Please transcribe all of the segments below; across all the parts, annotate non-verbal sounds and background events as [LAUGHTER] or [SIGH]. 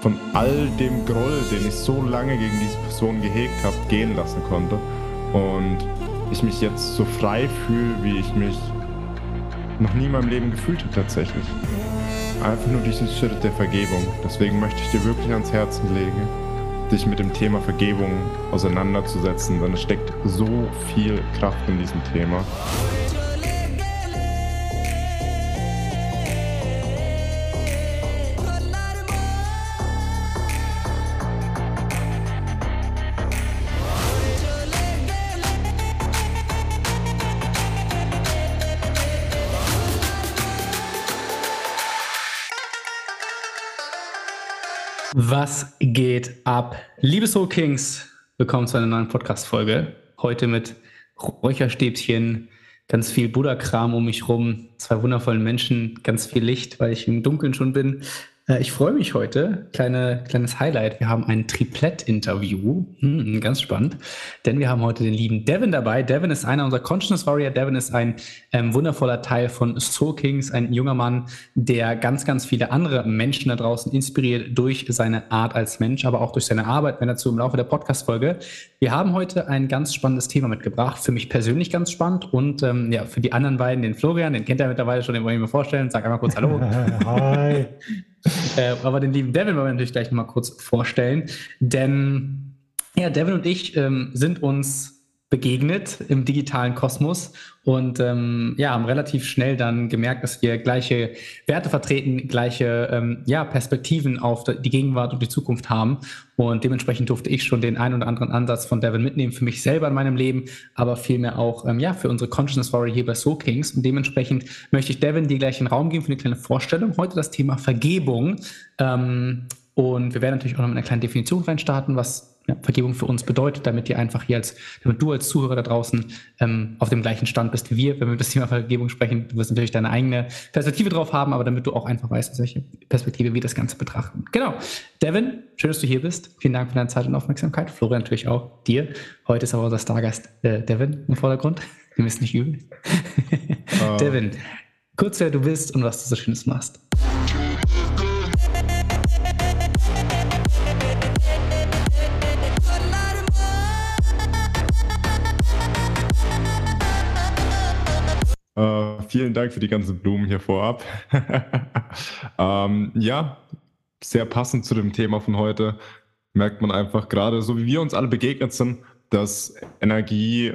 von all dem Groll, den ich so lange gegen diese Person gehegt habe, gehen lassen konnte. Und ich mich jetzt so frei fühle, wie ich mich noch nie in meinem Leben gefühlt habe tatsächlich. Einfach nur diesen Schritt der Vergebung. Deswegen möchte ich dir wirklich ans Herzen legen, dich mit dem Thema Vergebung auseinanderzusetzen, denn es steckt so viel Kraft in diesem Thema. Ab? Liebe Soul Kings, willkommen zu einer neuen Podcast-Folge. Heute mit Räucherstäbchen, ganz viel Buddha-Kram um mich rum, zwei wundervollen Menschen, ganz viel Licht, weil ich im Dunkeln schon bin. Äh, ich freue mich heute. Kleine, kleines Highlight. Wir haben ein Triplett-Interview. Hm, ganz spannend. Denn wir haben heute den lieben Devin dabei. Devin ist einer unserer Consciousness Warrior. Devin ist ein ähm, wundervoller Teil von Soul Kings, ein junger Mann, der ganz, ganz viele andere Menschen da draußen inspiriert durch seine Art als Mensch, aber auch durch seine Arbeit, wenn dazu im Laufe der Podcast-Folge. Wir haben heute ein ganz spannendes Thema mitgebracht. Für mich persönlich ganz spannend und ähm, ja, für die anderen beiden, den Florian, den kennt er mittlerweile schon, den wollen wir mir vorstellen. Sag einmal kurz Hallo. [LAUGHS] Hi. Äh, aber den lieben Devin wollen wir natürlich gleich nochmal kurz vorstellen. Denn ja, Devin und ich ähm, sind uns begegnet im digitalen Kosmos und ähm, ja, haben relativ schnell dann gemerkt, dass wir gleiche Werte vertreten, gleiche ähm, ja, Perspektiven auf die Gegenwart und die Zukunft haben. Und dementsprechend durfte ich schon den einen oder anderen Ansatz von Devin mitnehmen für mich selber in meinem Leben, aber vielmehr auch ähm, ja, für unsere Consciousness Story hier bei Soul Kings. Und dementsprechend möchte ich Devin dir gleich den Raum geben für eine kleine Vorstellung. Heute das Thema Vergebung. Ähm, und wir werden natürlich auch noch mit einer kleinen Definition reinstarten, was ja, Vergebung für uns bedeutet, damit ihr einfach hier als, damit du als Zuhörer da draußen ähm, auf dem gleichen Stand bist wie wir, wenn wir über das Thema Vergebung sprechen. Du wirst natürlich deine eigene Perspektive drauf haben, aber damit du auch einfach weißt, aus welcher Perspektive wir das Ganze betrachten. Genau. Devin, schön, dass du hier bist. Vielen Dank für deine Zeit und Aufmerksamkeit. Florian natürlich auch dir. Heute ist aber unser Stargast äh, Devin im Vordergrund. Wir müssen nicht üben. Uh. [LAUGHS] Devin, kurz wer du bist und was du so Schönes machst. Vielen Dank für die ganzen Blumen hier vorab. [LAUGHS] ähm, ja, sehr passend zu dem Thema von heute merkt man einfach gerade, so wie wir uns alle begegnet sind, dass Energie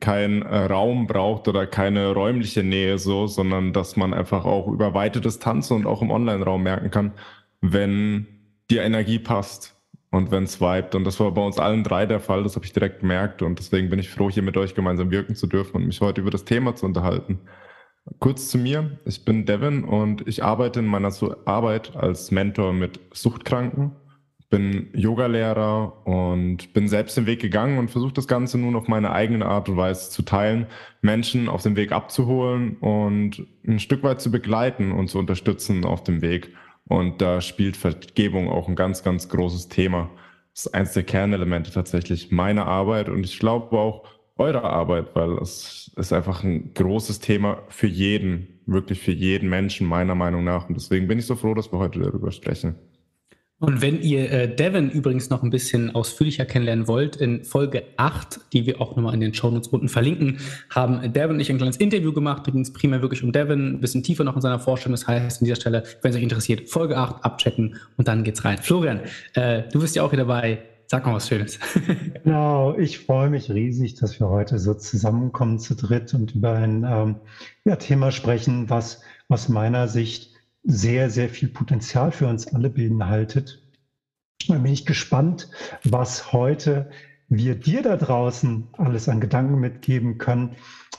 keinen äh, Raum braucht oder keine räumliche Nähe so, sondern dass man einfach auch über weite Distanzen und auch im Online-Raum merken kann, wenn die Energie passt und wenn es vibet. Und das war bei uns allen drei der Fall, das habe ich direkt gemerkt. Und deswegen bin ich froh, hier mit euch gemeinsam wirken zu dürfen und mich heute über das Thema zu unterhalten. Kurz zu mir, ich bin Devin und ich arbeite in meiner Arbeit als Mentor mit Suchtkranken, bin Yogalehrer und bin selbst den Weg gegangen und versuche das Ganze nun auf meine eigene Art und Weise zu teilen, Menschen auf dem Weg abzuholen und ein Stück weit zu begleiten und zu unterstützen auf dem Weg. Und da spielt Vergebung auch ein ganz, ganz großes Thema. Das ist eins der Kernelemente tatsächlich meiner Arbeit und ich glaube auch eurer Arbeit, weil es ist einfach ein großes Thema für jeden, wirklich für jeden Menschen meiner Meinung nach. Und deswegen bin ich so froh, dass wir heute darüber sprechen. Und wenn ihr äh, Devin übrigens noch ein bisschen ausführlicher kennenlernen wollt, in Folge 8, die wir auch nochmal in den Shownotes unten verlinken, haben Devin und ich ein kleines Interview gemacht. Da ging es primär wirklich um Devin, ein bisschen tiefer noch in seiner Vorstellung. Das heißt, an dieser Stelle, wenn es euch interessiert, Folge 8 abchecken und dann geht's rein. Florian, äh, du bist ja auch wieder dabei. Sag mal was Schönes. [LAUGHS] genau, ich freue mich riesig, dass wir heute so zusammenkommen zu dritt und über ein ähm, ja, Thema sprechen, was aus meiner Sicht sehr, sehr viel Potenzial für uns alle beinhaltet. Da bin ich gespannt, was heute wir dir da draußen alles an Gedanken mitgeben können.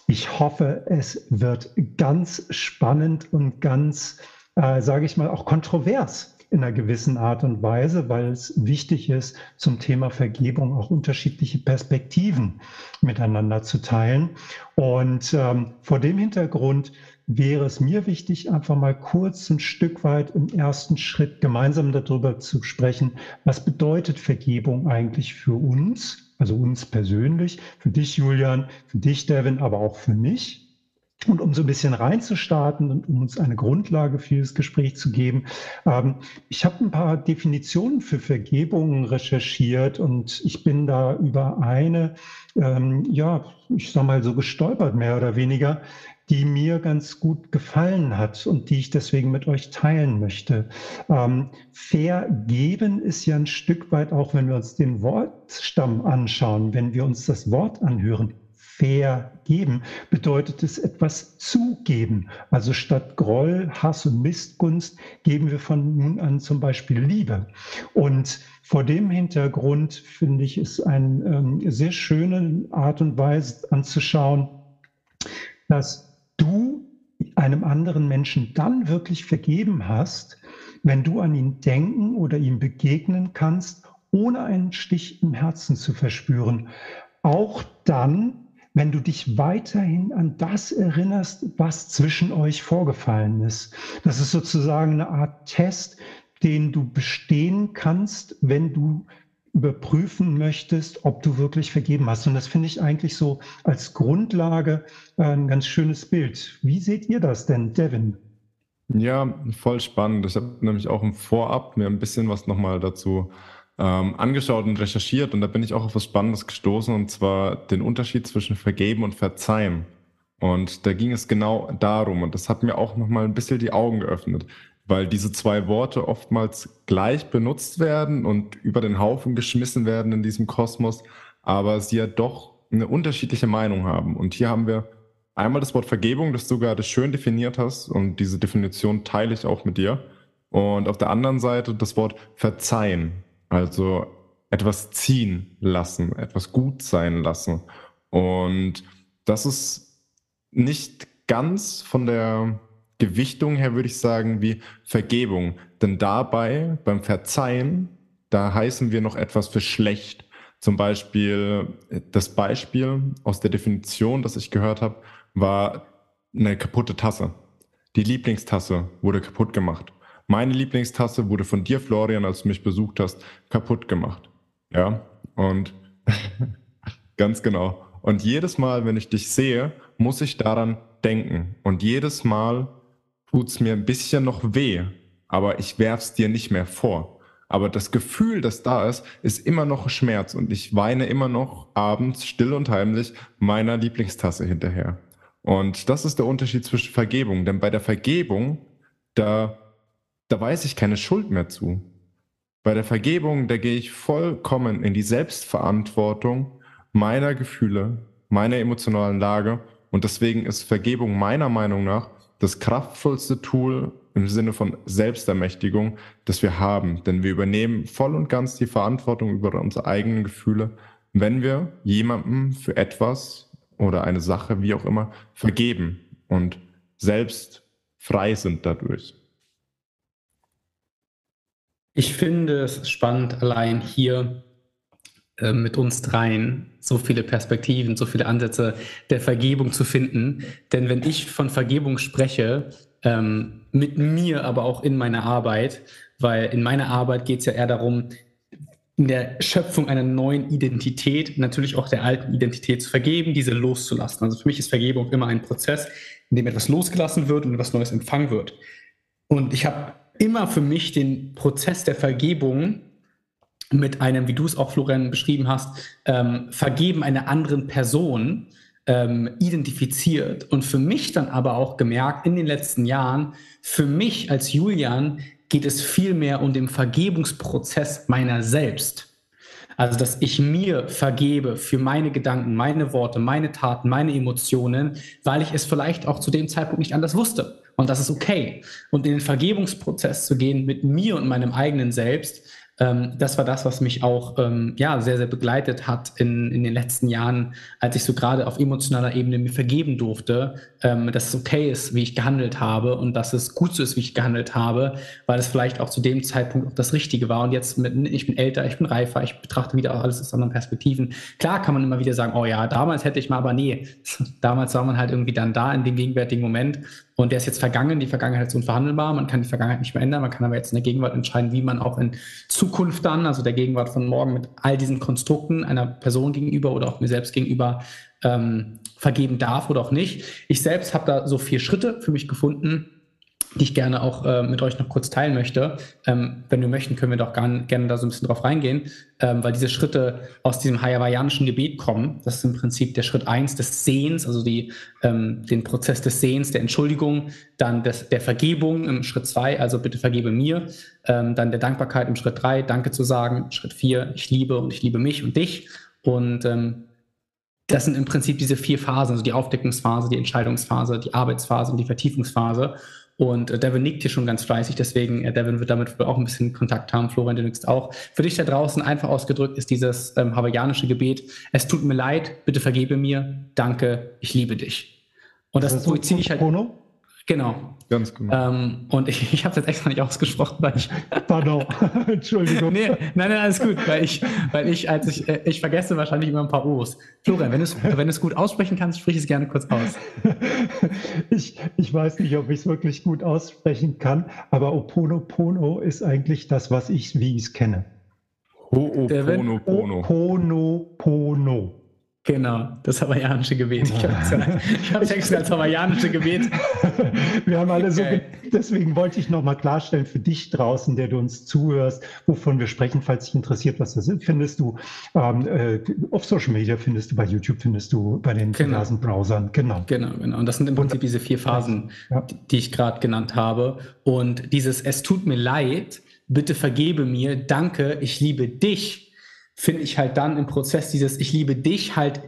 Ich hoffe, es wird ganz spannend und ganz, äh, sage ich mal, auch kontrovers in einer gewissen Art und Weise, weil es wichtig ist, zum Thema Vergebung auch unterschiedliche Perspektiven miteinander zu teilen. Und ähm, vor dem Hintergrund wäre es mir wichtig, einfach mal kurz ein Stück weit im ersten Schritt gemeinsam darüber zu sprechen, was bedeutet Vergebung eigentlich für uns, also uns persönlich, für dich, Julian, für dich, Devin, aber auch für mich. Und um so ein bisschen reinzustarten und um uns eine Grundlage für das Gespräch zu geben, ähm, ich habe ein paar Definitionen für Vergebung recherchiert und ich bin da über eine, ähm, ja, ich sag mal so gestolpert, mehr oder weniger, die mir ganz gut gefallen hat und die ich deswegen mit euch teilen möchte. Ähm, vergeben ist ja ein Stück weit auch, wenn wir uns den Wortstamm anschauen, wenn wir uns das Wort anhören, vergeben, bedeutet es etwas zugeben. Also statt Groll, Hass und Missgunst geben wir von nun an zum Beispiel Liebe. Und vor dem Hintergrund finde ich es eine ähm, sehr schöne Art und Weise anzuschauen, dass du einem anderen Menschen dann wirklich vergeben hast, wenn du an ihn denken oder ihm begegnen kannst, ohne einen Stich im Herzen zu verspüren. Auch dann, wenn du dich weiterhin an das erinnerst, was zwischen euch vorgefallen ist. Das ist sozusagen eine Art Test, den du bestehen kannst, wenn du überprüfen möchtest, ob du wirklich vergeben hast. Und das finde ich eigentlich so als Grundlage äh, ein ganz schönes Bild. Wie seht ihr das denn, Devin? Ja, voll spannend. Ich habe nämlich auch im Vorab mir ein bisschen was nochmal dazu ähm, angeschaut und recherchiert und da bin ich auch auf was Spannendes gestoßen und zwar den Unterschied zwischen Vergeben und Verzeihen. Und da ging es genau darum und das hat mir auch nochmal ein bisschen die Augen geöffnet, weil diese zwei Worte oftmals gleich benutzt werden und über den Haufen geschmissen werden in diesem Kosmos, aber sie ja doch eine unterschiedliche Meinung haben. Und hier haben wir einmal das Wort Vergebung, das du gerade schön definiert hast und diese Definition teile ich auch mit dir. Und auf der anderen Seite das Wort Verzeihen. Also etwas ziehen lassen, etwas gut sein lassen. Und das ist nicht ganz von der Gewichtung her, würde ich sagen, wie Vergebung. Denn dabei, beim Verzeihen, da heißen wir noch etwas für schlecht. Zum Beispiel, das Beispiel aus der Definition, das ich gehört habe, war eine kaputte Tasse. Die Lieblingstasse wurde kaputt gemacht. Meine Lieblingstasse wurde von dir, Florian, als du mich besucht hast, kaputt gemacht. Ja, und [LAUGHS] ganz genau. Und jedes Mal, wenn ich dich sehe, muss ich daran denken. Und jedes Mal tut es mir ein bisschen noch weh, aber ich werf's dir nicht mehr vor. Aber das Gefühl, das da ist, ist immer noch Schmerz und ich weine immer noch abends still und heimlich meiner Lieblingstasse hinterher. Und das ist der Unterschied zwischen Vergebung, denn bei der Vergebung, da da weiß ich keine Schuld mehr zu. Bei der Vergebung, da gehe ich vollkommen in die Selbstverantwortung meiner Gefühle, meiner emotionalen Lage. Und deswegen ist Vergebung meiner Meinung nach das kraftvollste Tool im Sinne von Selbstermächtigung, das wir haben. Denn wir übernehmen voll und ganz die Verantwortung über unsere eigenen Gefühle, wenn wir jemandem für etwas oder eine Sache, wie auch immer, vergeben und selbst frei sind dadurch. Ich finde es spannend, allein hier äh, mit uns dreien so viele Perspektiven, so viele Ansätze der Vergebung zu finden. Denn wenn ich von Vergebung spreche, ähm, mit mir, aber auch in meiner Arbeit, weil in meiner Arbeit geht es ja eher darum, in der Schöpfung einer neuen Identität, natürlich auch der alten Identität zu vergeben, diese loszulassen. Also für mich ist Vergebung immer ein Prozess, in dem etwas losgelassen wird und etwas Neues empfangen wird. Und ich habe immer für mich den Prozess der Vergebung mit einem, wie du es auch, Florian, beschrieben hast, ähm, Vergeben einer anderen Person ähm, identifiziert und für mich dann aber auch gemerkt in den letzten Jahren, für mich als Julian geht es viel mehr um den Vergebungsprozess meiner selbst. Also, dass ich mir vergebe für meine Gedanken, meine Worte, meine Taten, meine Emotionen, weil ich es vielleicht auch zu dem Zeitpunkt nicht anders wusste. Und das ist okay. Und in den Vergebungsprozess zu gehen mit mir und meinem eigenen Selbst, ähm, das war das, was mich auch ähm, ja, sehr, sehr begleitet hat in, in den letzten Jahren, als ich so gerade auf emotionaler Ebene mir vergeben durfte, ähm, dass es okay ist, wie ich gehandelt habe und dass es gut so ist, wie ich gehandelt habe, weil es vielleicht auch zu dem Zeitpunkt auch das Richtige war. Und jetzt, mit, ich bin älter, ich bin reifer, ich betrachte wieder alles aus anderen Perspektiven. Klar kann man immer wieder sagen, oh ja, damals hätte ich mal, aber nee, [LAUGHS] damals war man halt irgendwie dann da in dem gegenwärtigen Moment Und der ist jetzt vergangen. Die Vergangenheit ist unverhandelbar. Man kann die Vergangenheit nicht mehr ändern. Man kann aber jetzt in der Gegenwart entscheiden, wie man auch in Zukunft dann, also der Gegenwart von morgen, mit all diesen Konstrukten einer Person gegenüber oder auch mir selbst gegenüber ähm, vergeben darf oder auch nicht. Ich selbst habe da so vier Schritte für mich gefunden, die ich gerne auch äh, mit euch noch kurz teilen möchte. Ähm, wenn wir möchten, können wir doch gar, gerne da so ein bisschen drauf reingehen, ähm, weil diese Schritte aus diesem hawaiianischen Gebet kommen. Das ist im Prinzip der Schritt eins des Sehens, also die, ähm, den Prozess des Sehens, der Entschuldigung, dann des, der Vergebung im Schritt zwei, also bitte vergebe mir, ähm, dann der Dankbarkeit im Schritt drei, Danke zu sagen, Schritt vier, ich liebe und ich liebe mich und dich und ähm, das sind im Prinzip diese vier Phasen, also die Aufdeckungsphase, die Entscheidungsphase, die Arbeitsphase und die Vertiefungsphase. Und äh, Devin nickt hier schon ganz fleißig, deswegen, äh, Devin wird damit auch ein bisschen Kontakt haben, Florian, du nickst auch. Für dich da draußen einfach ausgedrückt ist dieses ähm, hawaiianische Gebet, es tut mir leid, bitte vergebe mir, danke, ich liebe dich. Und das, das ziehe ich halt... Chrono? Genau. Ganz genau. Ähm, und ich, ich habe es jetzt extra nicht ausgesprochen, weil ich. [LAUGHS] Pardon, [LAUGHS] Entschuldigung. nee, nein, nein, alles gut, weil ich, weil ich, als ich, äh, ich vergesse wahrscheinlich immer ein paar O's. Florian, wenn du es wenn gut aussprechen kannst, sprich es gerne kurz aus. [LAUGHS] ich, ich weiß nicht, ob ich es wirklich gut aussprechen kann, aber Oponopono ist eigentlich das, was ich, wie ich es kenne. Ho'oponopono. Oponopono. Genau, das hawaiianische Gebet. Ich habe es extra als hawaiianische Gebet. [LAUGHS] Wir haben alle okay. so, deswegen wollte ich nochmal klarstellen für dich draußen, der du uns zuhörst, wovon wir sprechen, falls dich interessiert, was das ist, findest du ähm, äh, auf Social Media, findest du bei YouTube, findest du bei den genau. diversen Browsern. Genau. Genau, genau. Und das sind im Prinzip diese vier Phasen, ja. die ich gerade genannt habe. Und dieses Es tut mir leid, bitte vergebe mir, danke, ich liebe dich finde ich halt dann im Prozess dieses, ich liebe dich halt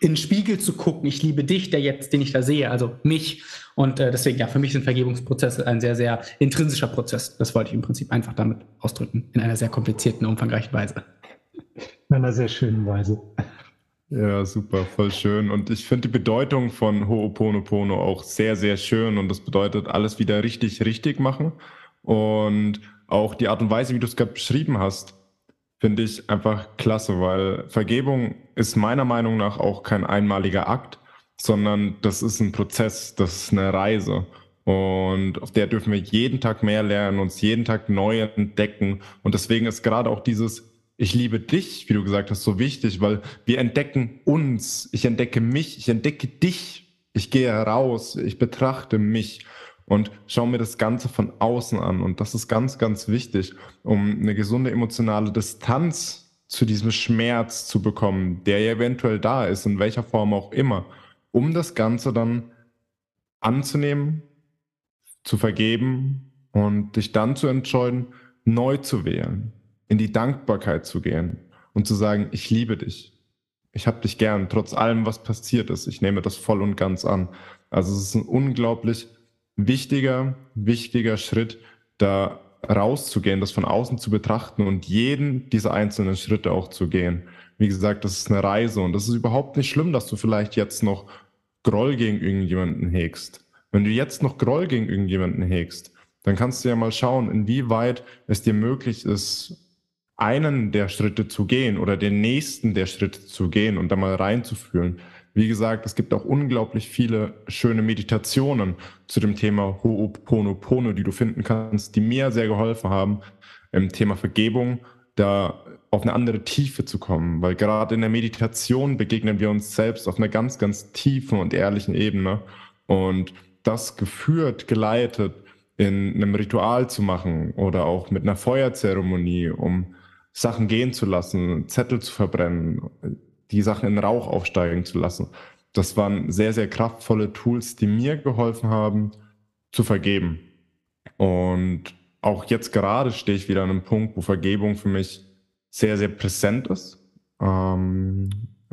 in den Spiegel zu gucken, ich liebe dich, der jetzt, den ich da sehe, also mich. Und äh, deswegen, ja, für mich sind Vergebungsprozesse ein sehr, sehr intrinsischer Prozess. Das wollte ich im Prinzip einfach damit ausdrücken, in einer sehr komplizierten, umfangreichen Weise. In einer sehr schönen Weise. Ja, super, voll schön. Und ich finde die Bedeutung von Ho'oponopono auch sehr, sehr schön. Und das bedeutet, alles wieder richtig, richtig machen. Und auch die Art und Weise, wie du es gerade beschrieben hast, finde ich einfach klasse, weil Vergebung ist meiner Meinung nach auch kein einmaliger Akt, sondern das ist ein Prozess, das ist eine Reise. Und auf der dürfen wir jeden Tag mehr lernen, uns jeden Tag neu entdecken. Und deswegen ist gerade auch dieses Ich liebe dich, wie du gesagt hast, so wichtig, weil wir entdecken uns. Ich entdecke mich, ich entdecke dich. Ich gehe heraus, ich betrachte mich und schau mir das Ganze von außen an. Und das ist ganz, ganz wichtig, um eine gesunde emotionale Distanz zu diesem Schmerz zu bekommen, der ja eventuell da ist, in welcher Form auch immer, um das Ganze dann anzunehmen, zu vergeben und dich dann zu entscheiden, neu zu wählen, in die Dankbarkeit zu gehen und zu sagen, ich liebe dich. Ich habe dich gern, trotz allem, was passiert ist. Ich nehme das voll und ganz an. Also es ist ein unglaublich wichtiger, wichtiger Schritt, da rauszugehen, das von außen zu betrachten und jeden dieser einzelnen Schritte auch zu gehen. Wie gesagt, das ist eine Reise und das ist überhaupt nicht schlimm, dass du vielleicht jetzt noch Groll gegen irgendjemanden hegst. Wenn du jetzt noch Groll gegen irgendjemanden hegst, dann kannst du ja mal schauen, inwieweit es dir möglich ist, einen der Schritte zu gehen oder den nächsten der Schritte zu gehen und da mal reinzufühlen. Wie gesagt, es gibt auch unglaublich viele schöne Meditationen zu dem Thema Ho'oponopono, die du finden kannst, die mir sehr geholfen haben, im Thema Vergebung da auf eine andere Tiefe zu kommen, weil gerade in der Meditation begegnen wir uns selbst auf einer ganz, ganz tiefen und ehrlichen Ebene. Und das geführt, geleitet in einem Ritual zu machen oder auch mit einer Feuerzeremonie, um Sachen gehen zu lassen, Zettel zu verbrennen, die Sachen in Rauch aufsteigen zu lassen. Das waren sehr, sehr kraftvolle Tools, die mir geholfen haben, zu vergeben. Und auch jetzt gerade stehe ich wieder an einem Punkt, wo Vergebung für mich sehr, sehr präsent ist. Ähm,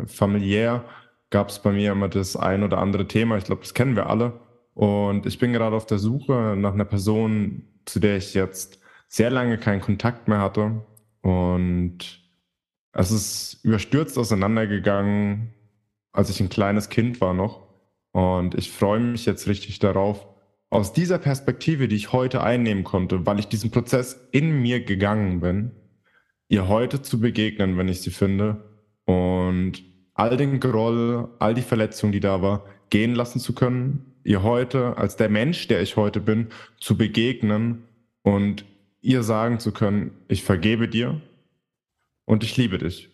familiär gab es bei mir immer das ein oder andere Thema. Ich glaube, das kennen wir alle. Und ich bin gerade auf der Suche nach einer Person, zu der ich jetzt sehr lange keinen Kontakt mehr hatte. Und es ist überstürzt auseinandergegangen, als ich ein kleines Kind war noch. Und ich freue mich jetzt richtig darauf, aus dieser Perspektive, die ich heute einnehmen konnte, weil ich diesen Prozess in mir gegangen bin, ihr heute zu begegnen, wenn ich sie finde. Und all den Groll, all die Verletzungen, die da war, gehen lassen zu können ihr heute als der Mensch, der ich heute bin, zu begegnen und ihr sagen zu können, ich vergebe dir und ich liebe dich,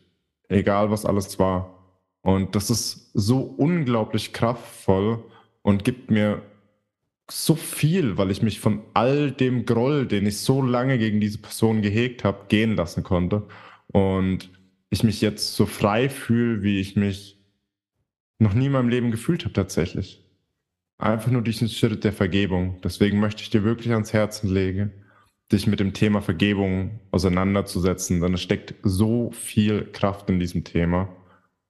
egal was alles war. Und das ist so unglaublich kraftvoll und gibt mir so viel, weil ich mich von all dem Groll, den ich so lange gegen diese Person gehegt habe, gehen lassen konnte. Und ich mich jetzt so frei fühle, wie ich mich noch nie in meinem Leben gefühlt habe tatsächlich. Einfach nur diesen Schritt der Vergebung. Deswegen möchte ich dir wirklich ans Herzen legen, dich mit dem Thema Vergebung auseinanderzusetzen, denn es steckt so viel Kraft in diesem Thema.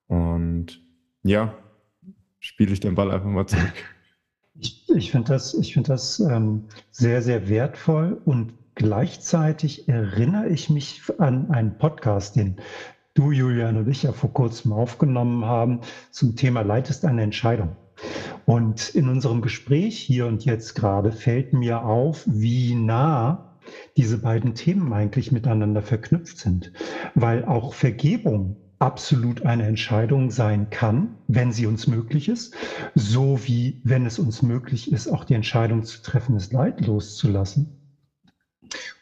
Und ja, spiele ich den Ball einfach mal zurück. Ich, ich finde das, ich find das ähm, sehr, sehr wertvoll und gleichzeitig erinnere ich mich an einen Podcast, den du, Julian und ich ja vor kurzem aufgenommen haben zum Thema Leid ist eine Entscheidung. Und in unserem Gespräch hier und jetzt gerade fällt mir auf, wie nah diese beiden Themen eigentlich miteinander verknüpft sind, weil auch Vergebung absolut eine Entscheidung sein kann, wenn sie uns möglich ist, so wie wenn es uns möglich ist, auch die Entscheidung zu treffen, es Leid loszulassen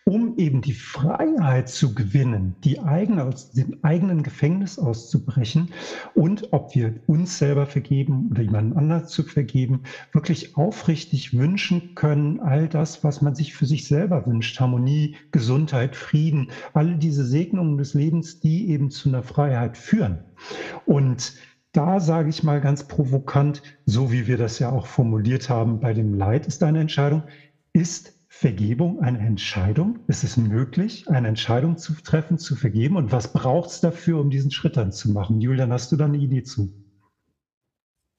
um eben die Freiheit zu gewinnen, die eigene, aus dem eigenen Gefängnis auszubrechen und ob wir uns selber vergeben oder jemand anders zu vergeben, wirklich aufrichtig wünschen können, all das, was man sich für sich selber wünscht, Harmonie, Gesundheit, Frieden, alle diese Segnungen des Lebens, die eben zu einer Freiheit führen. Und da sage ich mal ganz provokant, so wie wir das ja auch formuliert haben bei dem Leid ist eine Entscheidung, ist Vergebung eine Entscheidung? Ist es möglich, eine Entscheidung zu treffen, zu vergeben? Und was braucht es dafür, um diesen Schritt dann zu machen? Julian, hast du da eine Idee zu?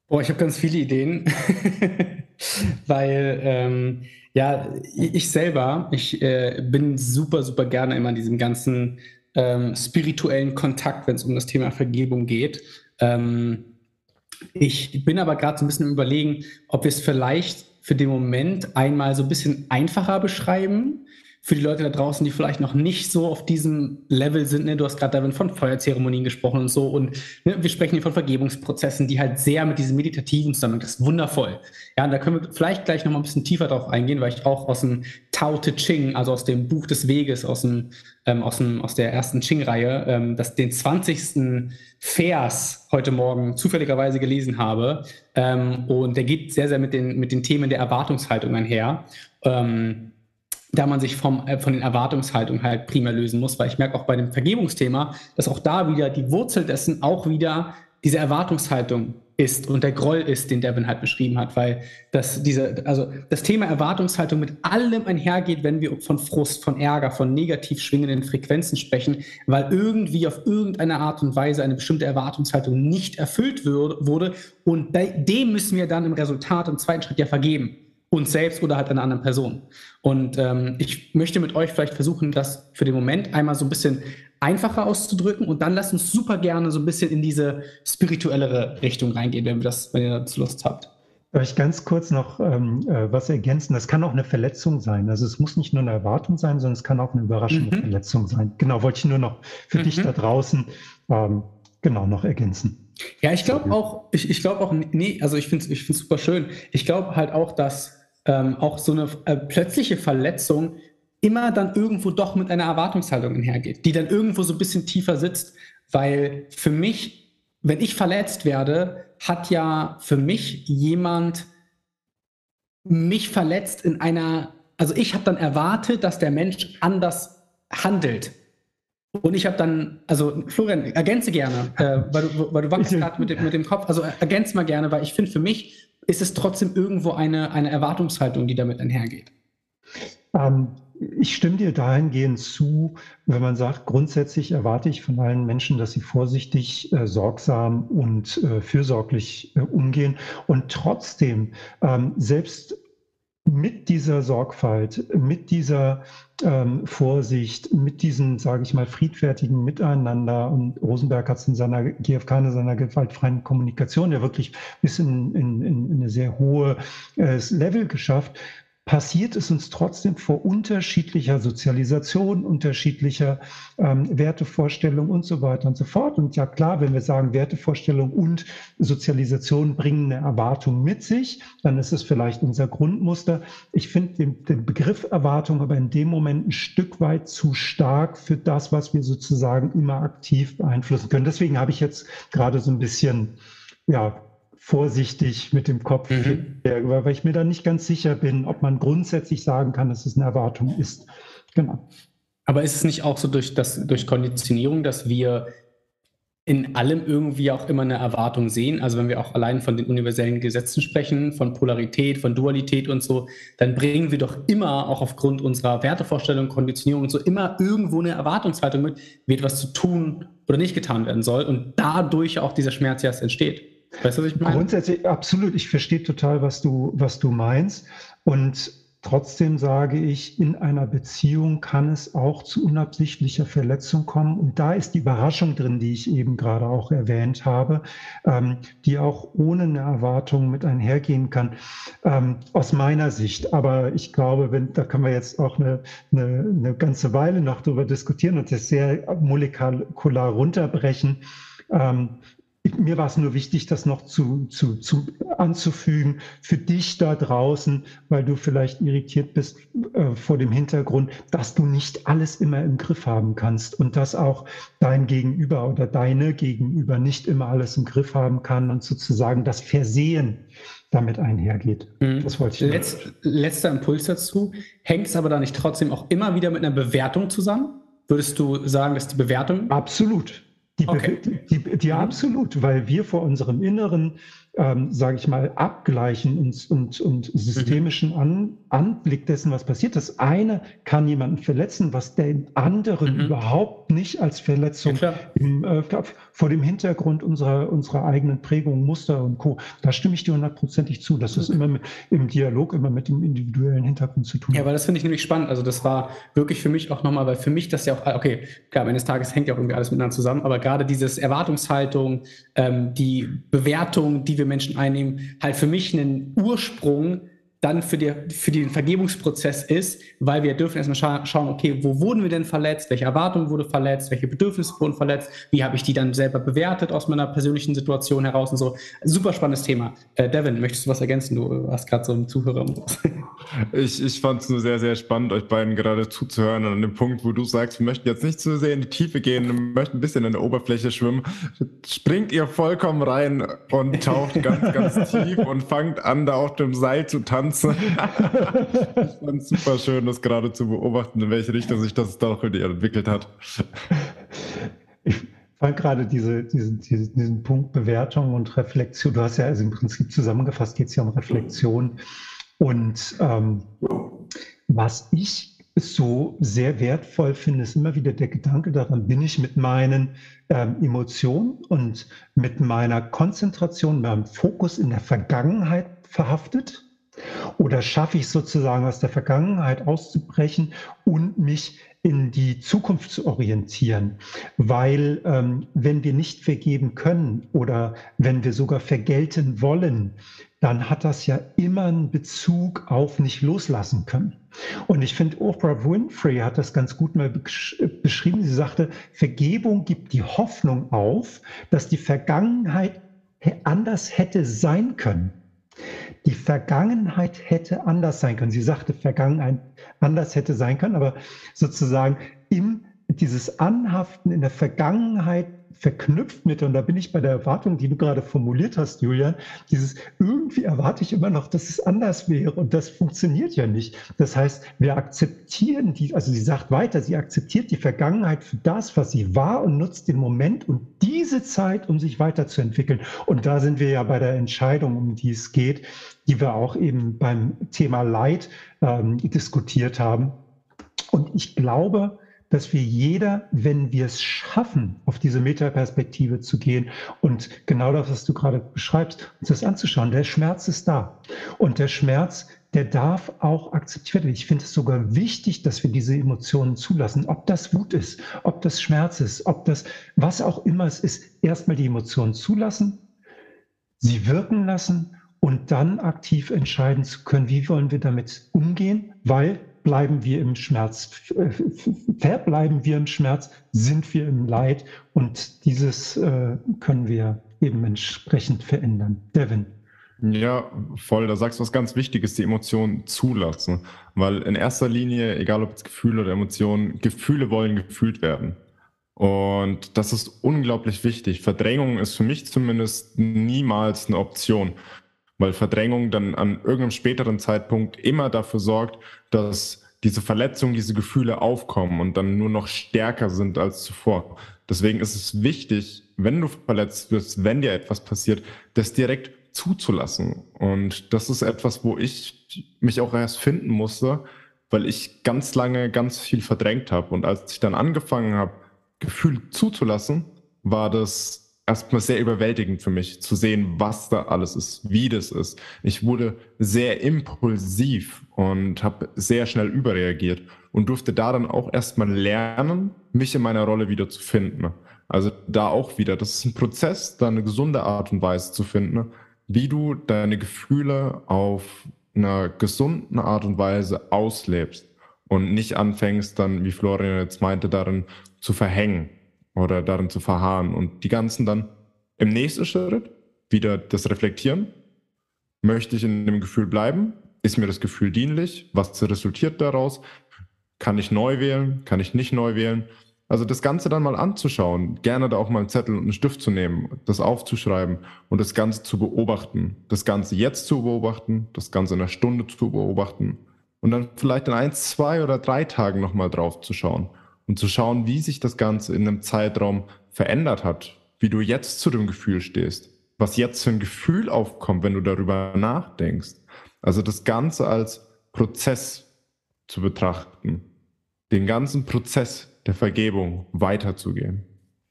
Boah, ich habe ganz viele Ideen, [LAUGHS] weil ähm, ja, ich selber, ich äh, bin super, super gerne immer in diesem ganzen ähm, spirituellen Kontakt, wenn es um das Thema Vergebung geht. Ähm, ich bin aber gerade so ein bisschen im Überlegen, ob wir es vielleicht für den Moment einmal so ein bisschen einfacher beschreiben für die Leute da draußen, die vielleicht noch nicht so auf diesem Level sind. Ne? Du hast gerade von Feuerzeremonien gesprochen und so. Und ne, wir sprechen hier von Vergebungsprozessen, die halt sehr mit diesem Meditativen zusammenhängen. Das ist wundervoll. Ja, und da können wir vielleicht gleich noch mal ein bisschen tiefer drauf eingehen, weil ich auch aus dem Tao Te Ching, also aus dem Buch des Weges, aus, dem, ähm, aus, dem, aus der ersten Ching-Reihe, ähm, das den 20. Vers heute Morgen zufälligerweise gelesen habe. Ähm, und der geht sehr, sehr mit den, mit den Themen der Erwartungshaltung einher. Ähm, da man sich vom, äh, von den Erwartungshaltungen halt primär lösen muss, weil ich merke auch bei dem Vergebungsthema, dass auch da wieder die Wurzel dessen auch wieder diese Erwartungshaltung ist und der Groll ist, den Devin halt beschrieben hat, weil das diese, also das Thema Erwartungshaltung mit allem einhergeht, wenn wir von Frust, von Ärger, von negativ schwingenden Frequenzen sprechen, weil irgendwie auf irgendeine Art und Weise eine bestimmte Erwartungshaltung nicht erfüllt wurde. Und dem müssen wir dann im Resultat im zweiten Schritt ja vergeben uns selbst oder halt einer anderen Person. Und ähm, ich möchte mit euch vielleicht versuchen, das für den Moment einmal so ein bisschen einfacher auszudrücken und dann lasst uns super gerne so ein bisschen in diese spirituellere Richtung reingehen, wenn, wir das, wenn ihr dazu Lust habt. Darf ich ganz kurz noch ähm, äh, was ergänzen? Das kann auch eine Verletzung sein. Also es muss nicht nur eine Erwartung sein, sondern es kann auch eine überraschende mhm. Verletzung sein. Genau, wollte ich nur noch für mhm. dich da draußen ähm, genau noch ergänzen. Ja, ich glaube auch, ich, ich glaube auch, nee, also ich finde es ich super schön. Ich glaube halt auch, dass ähm, auch so eine äh, plötzliche Verletzung immer dann irgendwo doch mit einer Erwartungshaltung einhergeht, die dann irgendwo so ein bisschen tiefer sitzt, weil für mich, wenn ich verletzt werde, hat ja für mich jemand mich verletzt in einer, also ich habe dann erwartet, dass der Mensch anders handelt. Und ich habe dann, also Florian, ergänze gerne, äh, weil, du, weil du wachst gerade mit, mit dem Kopf, also ergänze mal gerne, weil ich finde, für mich ist es trotzdem irgendwo eine, eine Erwartungshaltung, die damit einhergeht. Ähm, ich stimme dir dahingehend zu, wenn man sagt, grundsätzlich erwarte ich von allen Menschen, dass sie vorsichtig, äh, sorgsam und äh, fürsorglich äh, umgehen. Und trotzdem, ähm, selbst mit dieser Sorgfalt, mit dieser ähm, Vorsicht, mit diesem, sage ich mal, friedfertigen Miteinander. Und Rosenberg hat es in seiner GfK, in seiner gewaltfreien Kommunikation ja wirklich bis in, in, in eine sehr hohe äh, Level geschafft. Passiert es uns trotzdem vor unterschiedlicher Sozialisation, unterschiedlicher ähm, Wertevorstellung und so weiter und so fort. Und ja klar, wenn wir sagen, Wertevorstellung und Sozialisation bringen eine Erwartung mit sich, dann ist es vielleicht unser Grundmuster. Ich finde den, den Begriff Erwartung aber in dem Moment ein Stück weit zu stark für das, was wir sozusagen immer aktiv beeinflussen können. Deswegen habe ich jetzt gerade so ein bisschen ja, vorsichtig mit dem Kopf, mhm. weil ich mir da nicht ganz sicher bin, ob man grundsätzlich sagen kann, dass es eine Erwartung ist. Genau. Aber ist es nicht auch so durch, das, durch Konditionierung, dass wir in allem irgendwie auch immer eine Erwartung sehen. Also wenn wir auch allein von den universellen Gesetzen sprechen, von Polarität, von Dualität und so, dann bringen wir doch immer auch aufgrund unserer Wertevorstellung, Konditionierung und so immer irgendwo eine Erwartungshaltung mit, wie etwas zu tun oder nicht getan werden soll und dadurch auch dieser Schmerz erst entsteht. Weißt du, was ich meine? Grundsätzlich absolut. Ich verstehe total, was du, was du meinst. Und trotzdem sage ich, in einer Beziehung kann es auch zu unabsichtlicher Verletzung kommen. Und da ist die Überraschung drin, die ich eben gerade auch erwähnt habe, ähm, die auch ohne eine Erwartung mit einhergehen kann, ähm, aus meiner Sicht. Aber ich glaube, wenn, da können wir jetzt auch eine, eine, eine ganze Weile noch darüber diskutieren und das sehr molekular runterbrechen. Ähm, mir war es nur wichtig, das noch zu, zu, zu anzufügen für dich da draußen, weil du vielleicht irritiert bist äh, vor dem Hintergrund, dass du nicht alles immer im Griff haben kannst und dass auch dein Gegenüber oder deine Gegenüber nicht immer alles im Griff haben kann und sozusagen das Versehen damit einhergeht. Mhm. Das wollte ich. Letz, letzter Impuls dazu. Hängt es aber da nicht trotzdem auch immer wieder mit einer Bewertung zusammen? Würdest du sagen, dass die Bewertung? Absolut. Die, okay. die, die, die, absolut, weil wir vor unserem inneren ähm, sage ich mal, Abgleichen und, und, und systemischen An, Anblick dessen, was passiert. Das eine kann jemanden verletzen, was den anderen mhm. überhaupt nicht als Verletzung ja, im, äh, vor dem Hintergrund unserer, unserer eigenen Prägung, Muster und Co. Da stimme ich dir hundertprozentig zu. Das ist immer mit, im Dialog, immer mit dem individuellen Hintergrund zu tun. Ja, aber das finde ich nämlich spannend. Also das war wirklich für mich auch nochmal, weil für mich das ja auch, okay, klar, eines Tages hängt ja auch irgendwie alles miteinander zusammen, aber gerade dieses Erwartungshaltung, ähm, die Bewertung, die wir Menschen einnehmen, halt für mich einen Ursprung dann für, die, für den Vergebungsprozess ist, weil wir dürfen erstmal scha schauen, okay, wo wurden wir denn verletzt, welche Erwartung wurde verletzt, welche Bedürfnisse wurden verletzt, wie habe ich die dann selber bewertet aus meiner persönlichen Situation heraus und so. Super spannendes Thema. Äh, Devin, möchtest du was ergänzen? Du hast gerade so einen Zuhörer. [LAUGHS] ich ich fand es nur sehr, sehr spannend, euch beiden gerade zuzuhören an dem Punkt, wo du sagst, wir möchten jetzt nicht zu sehr in die Tiefe gehen, wir möchten ein bisschen in der Oberfläche schwimmen. Springt ihr vollkommen rein und taucht ganz, ganz [LAUGHS] tief und fangt an, da auf dem Seil zu tanzen Ganze. [LAUGHS] ich fand es super schön, das gerade zu beobachten, in welche Richtung sich das doch entwickelt hat. Ich fand gerade diese, diesen, diesen, diesen Punkt Bewertung und Reflexion. Du hast ja also im Prinzip zusammengefasst, geht es ja um Reflexion. Und ähm, was ich so sehr wertvoll finde, ist immer wieder der Gedanke daran, bin ich mit meinen ähm, Emotionen und mit meiner Konzentration, meinem Fokus in der Vergangenheit verhaftet oder schaffe ich sozusagen aus der Vergangenheit auszubrechen und mich in die Zukunft zu orientieren? Weil ähm, wenn wir nicht vergeben können oder wenn wir sogar vergelten wollen, dann hat das ja immer einen Bezug auf nicht loslassen können. Und ich finde, Oprah Winfrey hat das ganz gut mal beschrieben. Sie sagte, Vergebung gibt die Hoffnung auf, dass die Vergangenheit anders hätte sein können die Vergangenheit hätte anders sein können. Sie sagte, Vergangenheit anders hätte sein können, aber sozusagen im, dieses Anhaften in der Vergangenheit verknüpft mit, und da bin ich bei der Erwartung, die du gerade formuliert hast, Julian, dieses irgendwie erwarte ich immer noch, dass es anders wäre und das funktioniert ja nicht. Das heißt, wir akzeptieren die, also sie sagt weiter, sie akzeptiert die Vergangenheit für das, was sie war und nutzt den Moment und diese Zeit, um sich weiterzuentwickeln. Und da sind wir ja bei der Entscheidung, um die es geht, die wir auch eben beim Thema Leid ähm, diskutiert haben. Und ich glaube, dass wir jeder, wenn wir es schaffen, auf diese Metaperspektive zu gehen und genau das, was du gerade beschreibst, uns das anzuschauen, der Schmerz ist da. Und der Schmerz, der darf auch akzeptiert werden. Ich finde es sogar wichtig, dass wir diese Emotionen zulassen. Ob das Wut ist, ob das Schmerz ist, ob das, was auch immer es ist, erstmal die Emotionen zulassen, sie wirken lassen und dann aktiv entscheiden zu können, wie wollen wir damit umgehen, weil bleiben wir im Schmerz, verbleiben wir im Schmerz, sind wir im Leid und dieses äh, können wir eben entsprechend verändern. Devin. Ja, voll. Da sagst du was ganz Wichtiges, die Emotionen zulassen. Weil in erster Linie, egal ob es Gefühle oder Emotionen, Gefühle wollen gefühlt werden. Und das ist unglaublich wichtig. Verdrängung ist für mich zumindest niemals eine Option, weil Verdrängung dann an irgendeinem späteren Zeitpunkt immer dafür sorgt, dass diese Verletzungen, diese Gefühle aufkommen und dann nur noch stärker sind als zuvor. Deswegen ist es wichtig, wenn du verletzt wirst, wenn dir etwas passiert, das direkt zuzulassen. Und das ist etwas, wo ich mich auch erst finden musste, weil ich ganz lange ganz viel verdrängt habe. Und als ich dann angefangen habe, Gefühl zuzulassen, war das erstmal sehr überwältigend für mich zu sehen, was da alles ist, wie das ist. Ich wurde sehr impulsiv und habe sehr schnell überreagiert und durfte da dann auch erstmal lernen, mich in meiner Rolle wieder zu finden. Also da auch wieder, das ist ein Prozess, da eine gesunde Art und Weise zu finden, wie du deine Gefühle auf einer gesunden Art und Weise auslebst und nicht anfängst dann, wie Florian jetzt meinte, darin zu verhängen oder darin zu verharren und die ganzen dann im nächsten Schritt wieder das Reflektieren. Möchte ich in dem Gefühl bleiben? Ist mir das Gefühl dienlich? Was resultiert daraus? Kann ich neu wählen? Kann ich nicht neu wählen? Also das Ganze dann mal anzuschauen, gerne da auch mal einen Zettel und einen Stift zu nehmen, das aufzuschreiben und das Ganze zu beobachten. Das Ganze jetzt zu beobachten, das Ganze in einer Stunde zu beobachten und dann vielleicht in ein, zwei oder drei Tagen nochmal drauf zu schauen und zu schauen, wie sich das Ganze in einem Zeitraum verändert hat, wie du jetzt zu dem Gefühl stehst, was jetzt für ein Gefühl aufkommt, wenn du darüber nachdenkst. Also das Ganze als Prozess zu betrachten, den ganzen Prozess der Vergebung weiterzugehen.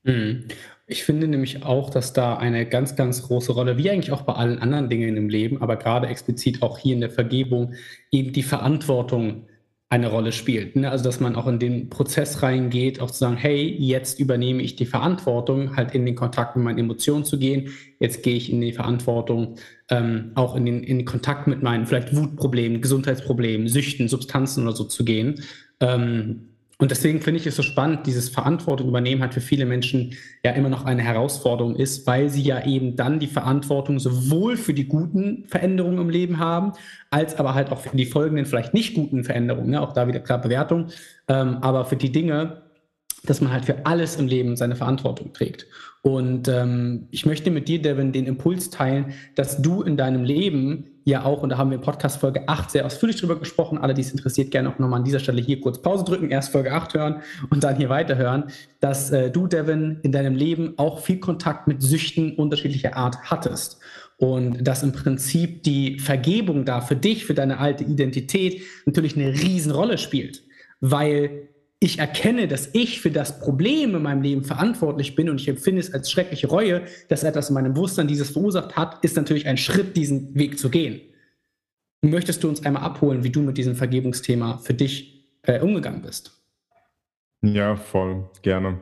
Mhm. Ich finde nämlich auch, dass da eine ganz, ganz große Rolle, wie eigentlich auch bei allen anderen Dingen im Leben, aber gerade explizit auch hier in der Vergebung, eben die Verantwortung eine Rolle spielt. Ne? Also, dass man auch in den Prozess reingeht, auch zu sagen, hey, jetzt übernehme ich die Verantwortung, halt in den Kontakt mit meinen Emotionen zu gehen. Jetzt gehe ich in die Verantwortung, ähm, auch in den, in den Kontakt mit meinen vielleicht Wutproblemen, Gesundheitsproblemen, Süchten, Substanzen oder so zu gehen. Ähm, und deswegen finde ich es so spannend, dieses Verantwortung übernehmen hat für viele Menschen ja immer noch eine Herausforderung ist, weil sie ja eben dann die Verantwortung sowohl für die guten Veränderungen im Leben haben, als aber halt auch für die folgenden vielleicht nicht guten Veränderungen. Ne? Auch da wieder klar Bewertung. Ähm, aber für die Dinge, dass man halt für alles im Leben seine Verantwortung trägt. Und ähm, ich möchte mit dir, Devin, den Impuls teilen, dass du in deinem Leben ja auch, und da haben wir in Podcast Folge 8 sehr ausführlich drüber gesprochen, alle, die es interessiert, gerne auch nochmal an dieser Stelle hier kurz Pause drücken, erst Folge 8 hören und dann hier weiterhören, dass äh, du, Devin, in deinem Leben auch viel Kontakt mit Süchten unterschiedlicher Art hattest. Und dass im Prinzip die Vergebung da für dich, für deine alte Identität natürlich eine Riesenrolle spielt. Weil ich erkenne, dass ich für das Problem in meinem Leben verantwortlich bin und ich empfinde es als schreckliche Reue, dass etwas in meinem Bewusstsein dieses verursacht hat, ist natürlich ein Schritt, diesen Weg zu gehen. Möchtest du uns einmal abholen, wie du mit diesem Vergebungsthema für dich äh, umgegangen bist? Ja, voll, gerne.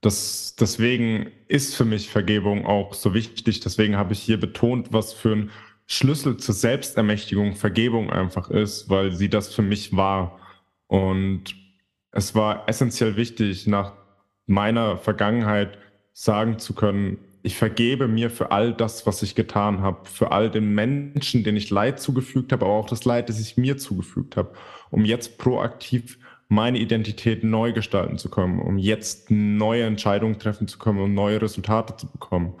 Das, deswegen ist für mich Vergebung auch so wichtig. Deswegen habe ich hier betont, was für ein Schlüssel zur Selbstermächtigung Vergebung einfach ist, weil sie das für mich war. Und es war essentiell wichtig, nach meiner Vergangenheit sagen zu können, ich vergebe mir für all das, was ich getan habe, für all den Menschen, denen ich Leid zugefügt habe, aber auch das Leid, das ich mir zugefügt habe, um jetzt proaktiv meine Identität neu gestalten zu können, um jetzt neue Entscheidungen treffen zu können, um neue Resultate zu bekommen.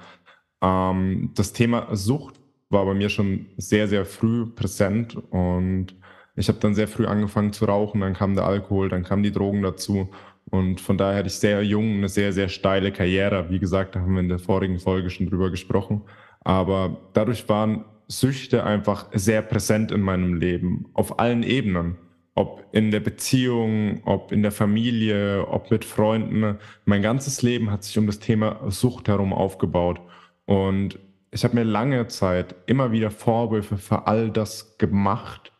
Ähm, das Thema Sucht war bei mir schon sehr, sehr früh präsent und ich habe dann sehr früh angefangen zu rauchen, dann kam der Alkohol, dann kamen die Drogen dazu. Und von daher hatte ich sehr jung eine sehr, sehr steile Karriere. Wie gesagt, da haben wir in der vorigen Folge schon drüber gesprochen. Aber dadurch waren Süchte einfach sehr präsent in meinem Leben, auf allen Ebenen. Ob in der Beziehung, ob in der Familie, ob mit Freunden. Mein ganzes Leben hat sich um das Thema Sucht herum aufgebaut. Und ich habe mir lange Zeit immer wieder Vorwürfe für all das gemacht,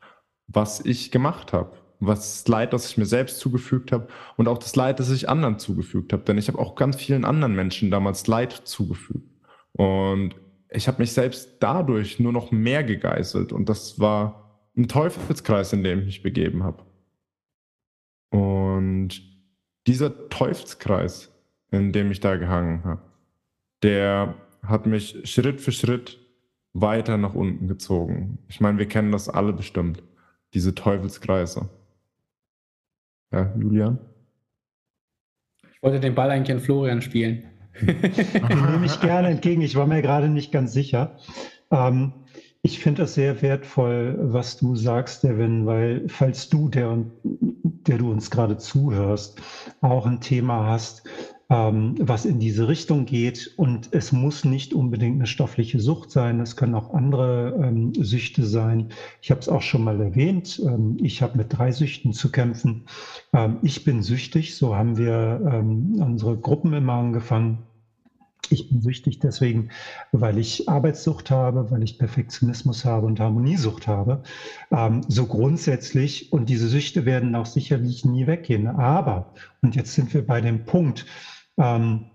was ich gemacht habe. Was Leid, das ich mir selbst zugefügt habe und auch das Leid, das ich anderen zugefügt habe. Denn ich habe auch ganz vielen anderen Menschen damals Leid zugefügt. Und ich habe mich selbst dadurch nur noch mehr gegeißelt und das war ein Teufelskreis, in dem ich mich begeben habe. Und dieser Teufelskreis, in dem ich da gehangen habe, der hat mich Schritt für Schritt weiter nach unten gezogen. Ich meine, wir kennen das alle bestimmt, diese Teufelskreise. Ja, Julian? Ich wollte den Ball eigentlich an Florian spielen. [LAUGHS] Den nehme ich gerne entgegen. Ich war mir gerade nicht ganz sicher. Ähm, ich finde das sehr wertvoll, was du sagst, Devin, weil falls du, der, der du uns gerade zuhörst, auch ein Thema hast, ähm, was in diese Richtung geht. Und es muss nicht unbedingt eine stoffliche Sucht sein, es können auch andere ähm, Süchte sein. Ich habe es auch schon mal erwähnt, ähm, ich habe mit drei Süchten zu kämpfen. Ähm, ich bin süchtig, so haben wir ähm, unsere Gruppen immer angefangen. Ich bin süchtig deswegen, weil ich Arbeitssucht habe, weil ich Perfektionismus habe und Harmoniesucht habe. Ähm, so grundsätzlich, und diese Süchte werden auch sicherlich nie weggehen. Aber, und jetzt sind wir bei dem Punkt, ähm,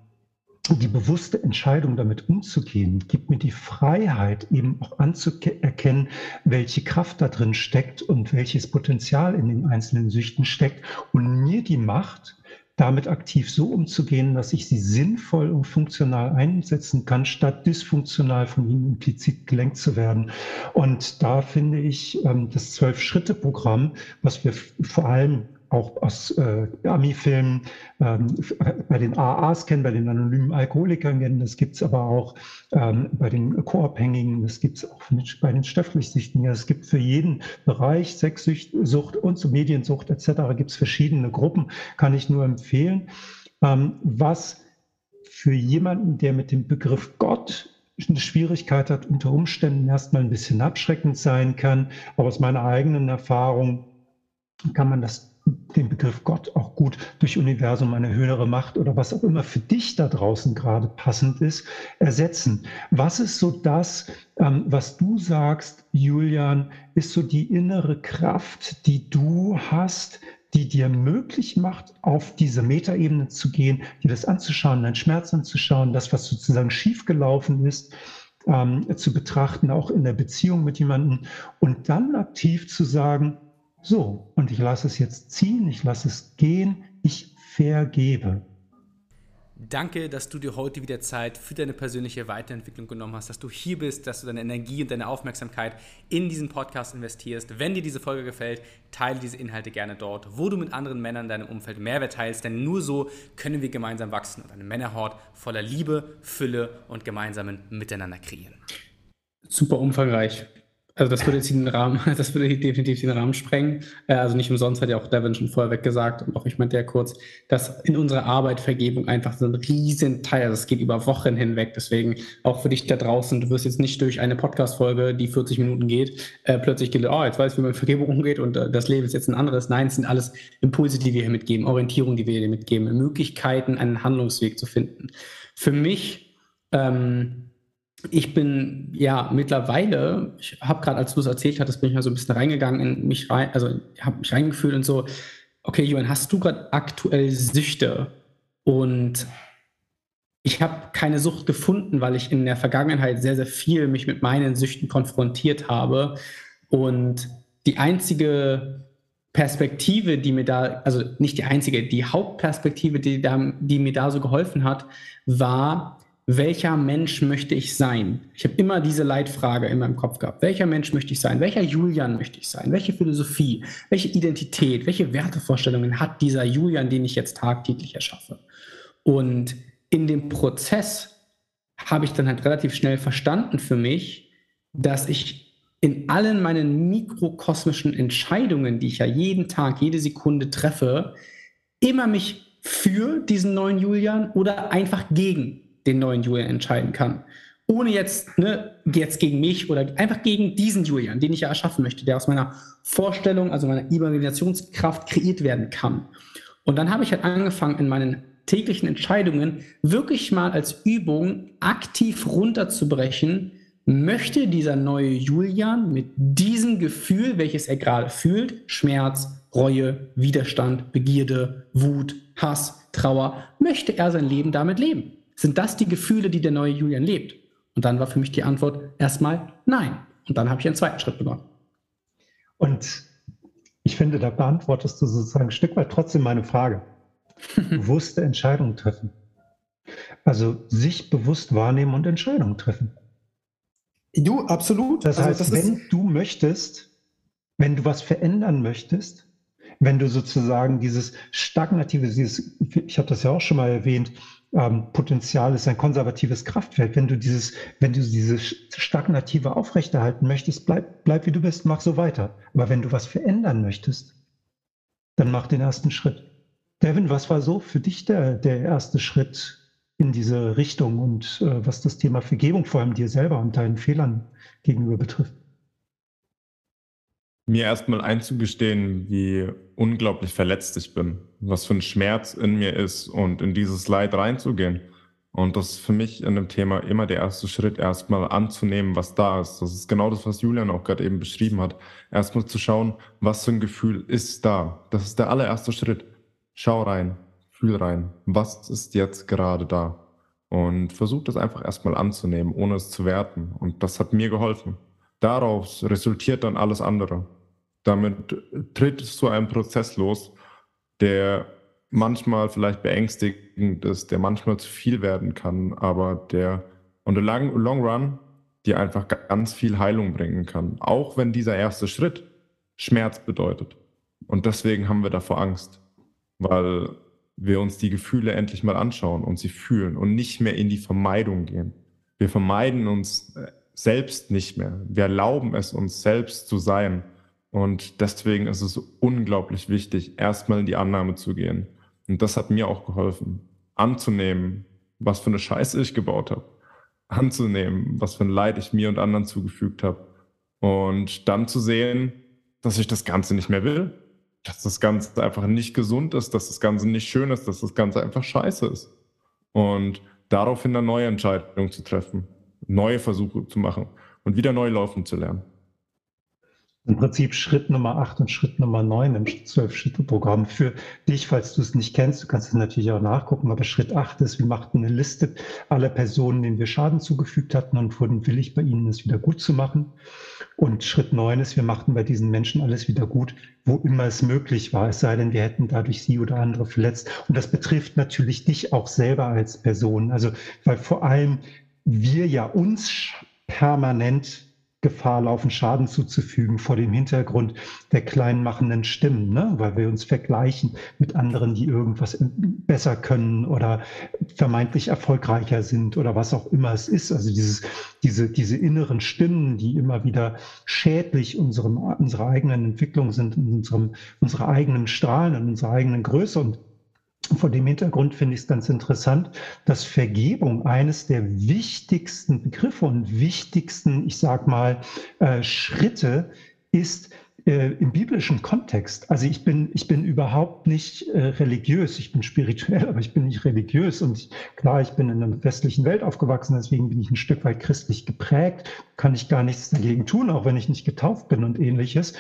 die bewusste Entscheidung damit umzugehen, gibt mir die Freiheit, eben auch anzuerkennen, welche Kraft da drin steckt und welches Potenzial in den einzelnen Süchten steckt und mir die Macht, damit aktiv so umzugehen, dass ich sie sinnvoll und funktional einsetzen kann, statt dysfunktional von ihnen implizit gelenkt zu werden. Und da finde ich ähm, das Zwölf-Schritte-Programm, was wir vor allem auch aus äh, Ami-Filmen ähm, bei den AAs kennen, bei den anonymen Alkoholikern kennen. Das gibt es aber auch ähm, bei den Co-Abhängigen, das gibt es auch bei den Stofflichsüchtigen. Es gibt für jeden Bereich, Sexsucht und so Mediensucht etc. gibt es verschiedene Gruppen, kann ich nur empfehlen. Ähm, was für jemanden, der mit dem Begriff Gott eine Schwierigkeit hat, unter Umständen erstmal ein bisschen abschreckend sein kann. Aber aus meiner eigenen Erfahrung kann man das den Begriff Gott auch gut durch Universum, eine höhere Macht oder was auch immer für dich da draußen gerade passend ist, ersetzen. Was ist so das, ähm, was du sagst, Julian, ist so die innere Kraft, die du hast, die dir möglich macht, auf diese Metaebene zu gehen, dir das anzuschauen, deinen Schmerz anzuschauen, das, was sozusagen schiefgelaufen ist, ähm, zu betrachten, auch in der Beziehung mit jemandem und dann aktiv zu sagen, so, und ich lasse es jetzt ziehen, ich lasse es gehen, ich vergebe. Danke, dass du dir heute wieder Zeit für deine persönliche Weiterentwicklung genommen hast, dass du hier bist, dass du deine Energie und deine Aufmerksamkeit in diesen Podcast investierst. Wenn dir diese Folge gefällt, teile diese Inhalte gerne dort, wo du mit anderen Männern in deinem Umfeld Mehrwert teilst, denn nur so können wir gemeinsam wachsen und eine Männerhort voller Liebe, Fülle und gemeinsamen Miteinander kreieren. Super umfangreich. Also das würde jetzt den Rahmen, [LAUGHS] das würde definitiv den Rahmen sprengen. Äh, also nicht umsonst hat ja auch Devin schon vorher weggesagt und auch ich meinte ja kurz, dass in unserer Arbeit Vergebung einfach so ein riesen Teil, also es geht über Wochen hinweg. Deswegen auch für dich da draußen, du wirst jetzt nicht durch eine Podcast-Folge, die 40 Minuten geht, äh, plötzlich geht, oh, jetzt weiß ich, wie man mit Vergebung umgeht und äh, das Leben ist jetzt ein anderes. Nein, es sind alles Impulse, die wir hier mitgeben, Orientierung, die wir hier mitgeben, Möglichkeiten, einen Handlungsweg zu finden. Für mich ähm, ich bin ja mittlerweile, ich habe gerade, als du es erzählt hattest, bin ich mal so ein bisschen reingegangen in mich rein, also habe mich reingefühlt und so, okay, Johann, hast du gerade aktuell Süchte? Und ich habe keine Sucht gefunden, weil ich in der Vergangenheit sehr, sehr viel mich mit meinen Süchten konfrontiert habe. Und die einzige Perspektive, die mir da, also nicht die einzige, die Hauptperspektive, die, da, die mir da so geholfen hat, war, welcher Mensch möchte ich sein? Ich habe immer diese Leitfrage in meinem Kopf gehabt. Welcher Mensch möchte ich sein? Welcher Julian möchte ich sein? Welche Philosophie, welche Identität, welche Wertevorstellungen hat dieser Julian, den ich jetzt tagtäglich erschaffe? Und in dem Prozess habe ich dann halt relativ schnell verstanden für mich, dass ich in allen meinen mikrokosmischen Entscheidungen, die ich ja jeden Tag, jede Sekunde treffe, immer mich für diesen neuen Julian oder einfach gegen den neuen Julian entscheiden kann. Ohne jetzt, ne, jetzt gegen mich oder einfach gegen diesen Julian, den ich ja erschaffen möchte, der aus meiner Vorstellung, also meiner Imaginationskraft kreiert werden kann. Und dann habe ich halt angefangen, in meinen täglichen Entscheidungen wirklich mal als Übung aktiv runterzubrechen, möchte dieser neue Julian mit diesem Gefühl, welches er gerade fühlt, Schmerz, Reue, Widerstand, Begierde, Wut, Hass, Trauer, möchte er sein Leben damit leben? Sind das die Gefühle, die der neue Julian lebt? Und dann war für mich die Antwort erstmal nein. Und dann habe ich einen zweiten Schritt begonnen. Und ich finde, da beantwortest du sozusagen ein Stück weit trotzdem meine Frage. [LAUGHS] Bewusste Entscheidungen treffen. Also sich bewusst wahrnehmen und Entscheidungen treffen. Du, absolut. Das also heißt, das wenn du möchtest, wenn du was verändern möchtest, wenn du sozusagen dieses stagnative, dieses, ich habe das ja auch schon mal erwähnt, ähm, Potenzial ist ein konservatives Kraftfeld. Wenn du dieses, wenn du dieses stagnative aufrechterhalten möchtest, bleib, bleib wie du bist, mach so weiter. Aber wenn du was verändern möchtest, dann mach den ersten Schritt. Devin, was war so für dich der, der erste Schritt in diese Richtung und äh, was das Thema Vergebung vor allem dir selber und deinen Fehlern gegenüber betrifft? Mir erstmal einzugestehen, wie unglaublich verletzt ich bin, was für ein Schmerz in mir ist und in dieses Leid reinzugehen. Und das ist für mich in dem Thema immer der erste Schritt, erstmal anzunehmen, was da ist. Das ist genau das, was Julian auch gerade eben beschrieben hat. Erstmal zu schauen, was für ein Gefühl ist da. Das ist der allererste Schritt. Schau rein, fühl rein. Was ist jetzt gerade da? Und versuch das einfach erstmal anzunehmen, ohne es zu werten. Und das hat mir geholfen. Daraus resultiert dann alles andere. Damit tritt es zu einem Prozess los, der manchmal vielleicht beängstigend ist, der manchmal zu viel werden kann, aber der on the long, long run dir einfach ganz viel Heilung bringen kann. Auch wenn dieser erste Schritt Schmerz bedeutet. Und deswegen haben wir davor Angst, weil wir uns die Gefühle endlich mal anschauen und sie fühlen und nicht mehr in die Vermeidung gehen. Wir vermeiden uns äh, selbst nicht mehr. Wir erlauben es uns selbst zu sein. Und deswegen ist es unglaublich wichtig, erstmal in die Annahme zu gehen. Und das hat mir auch geholfen, anzunehmen, was für eine Scheiße ich gebaut habe, anzunehmen, was für ein Leid ich mir und anderen zugefügt habe. Und dann zu sehen, dass ich das Ganze nicht mehr will, dass das Ganze einfach nicht gesund ist, dass das Ganze nicht schön ist, dass das Ganze einfach scheiße ist. Und daraufhin eine neue Entscheidung zu treffen neue Versuche zu machen und wieder neu laufen zu lernen. Im Prinzip Schritt Nummer 8 und Schritt Nummer 9 im 12-Schritte-Programm für dich, falls du es nicht kennst. Du kannst es natürlich auch nachgucken, aber Schritt 8 ist, wir machten eine Liste aller Personen, denen wir Schaden zugefügt hatten und wurden willig, bei ihnen es wieder gut zu machen. Und Schritt 9 ist, wir machten bei diesen Menschen alles wieder gut, wo immer es möglich war, es sei denn, wir hätten dadurch sie oder andere verletzt. Und das betrifft natürlich dich auch selber als Person. Also, weil vor allem wir ja uns permanent Gefahr laufen, Schaden zuzufügen vor dem Hintergrund der kleinmachenden Stimmen, ne? weil wir uns vergleichen mit anderen, die irgendwas besser können oder vermeintlich erfolgreicher sind oder was auch immer es ist. Also dieses, diese, diese inneren Stimmen, die immer wieder schädlich unserem, unserer eigenen Entwicklung sind, unserem, unserer eigenen Strahlen und unserer eigenen Größe und vor dem Hintergrund finde ich es ganz interessant, dass Vergebung eines der wichtigsten Begriffe und wichtigsten, ich sag mal, äh, Schritte ist äh, im biblischen Kontext. Also ich bin, ich bin überhaupt nicht äh, religiös, ich bin spirituell, aber ich bin nicht religiös. Und ich, klar, ich bin in einer westlichen Welt aufgewachsen, deswegen bin ich ein Stück weit christlich geprägt, kann ich gar nichts dagegen tun, auch wenn ich nicht getauft bin und ähnliches.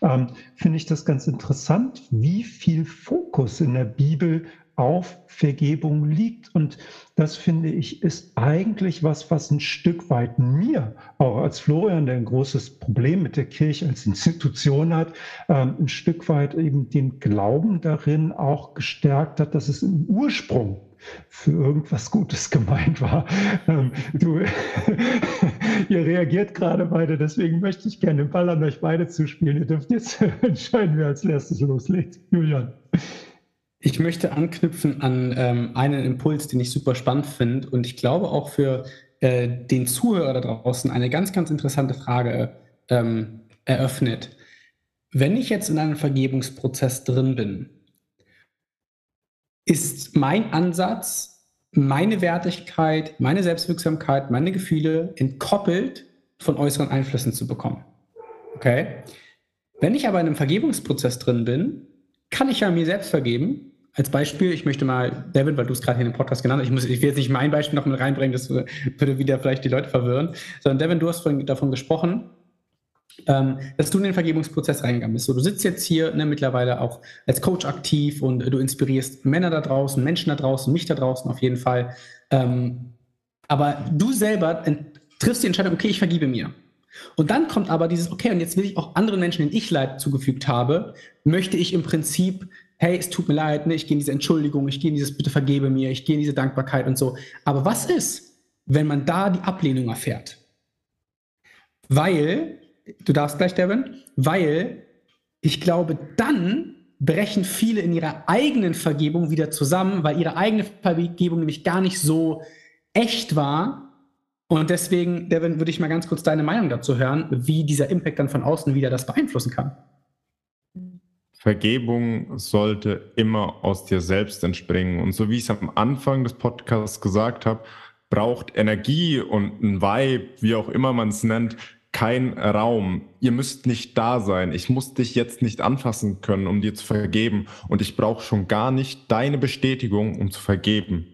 Ähm, Finde ich das ganz interessant, wie viel Fokus in der Bibel auf Vergebung liegt. Und das finde ich ist eigentlich was, was ein Stück weit mir, auch als Florian, der ein großes Problem mit der Kirche als Institution hat, ähm, ein Stück weit eben den Glauben darin auch gestärkt hat, dass es im Ursprung für irgendwas Gutes gemeint war. Ähm, du, [LAUGHS] ihr reagiert gerade beide, deswegen möchte ich gerne den Ball an euch beide zuspielen. Ihr dürft jetzt [LAUGHS] entscheiden, wer als erstes loslegt. Julian. Ich möchte anknüpfen an ähm, einen Impuls, den ich super spannend finde und ich glaube auch für äh, den Zuhörer da draußen eine ganz, ganz interessante Frage ähm, eröffnet. Wenn ich jetzt in einem Vergebungsprozess drin bin, ist mein Ansatz, meine Wertigkeit, meine Selbstwirksamkeit, meine Gefühle entkoppelt von äußeren Einflüssen zu bekommen. Okay? Wenn ich aber in einem Vergebungsprozess drin bin, kann ich ja mir selbst vergeben als Beispiel, ich möchte mal, David, weil du es gerade hier in dem Podcast genannt hast, ich, muss, ich will jetzt nicht mein Beispiel noch mit reinbringen, das würde wieder vielleicht die Leute verwirren, sondern Devin, du hast vorhin davon gesprochen, ähm, dass du in den Vergebungsprozess reingegangen bist. So, du sitzt jetzt hier ne, mittlerweile auch als Coach aktiv und äh, du inspirierst Männer da draußen, Menschen da draußen, mich da draußen auf jeden Fall. Ähm, aber du selber triffst die Entscheidung, okay, ich vergebe mir. Und dann kommt aber dieses, okay, und jetzt will ich auch anderen Menschen, denen ich Leid zugefügt habe, möchte ich im Prinzip, hey, es tut mir leid, ne, ich gehe in diese Entschuldigung, ich gehe in dieses Bitte vergebe mir, ich gehe in diese Dankbarkeit und so. Aber was ist, wenn man da die Ablehnung erfährt? Weil, du darfst gleich, Devin, weil ich glaube, dann brechen viele in ihrer eigenen Vergebung wieder zusammen, weil ihre eigene Vergebung nämlich gar nicht so echt war, und deswegen, Devin, würde ich mal ganz kurz deine Meinung dazu hören, wie dieser Impact dann von außen wieder das beeinflussen kann. Vergebung sollte immer aus dir selbst entspringen. Und so wie ich es am Anfang des Podcasts gesagt habe, braucht Energie und ein Vibe, wie auch immer man es nennt, kein Raum. Ihr müsst nicht da sein. Ich muss dich jetzt nicht anfassen können, um dir zu vergeben. Und ich brauche schon gar nicht deine Bestätigung, um zu vergeben.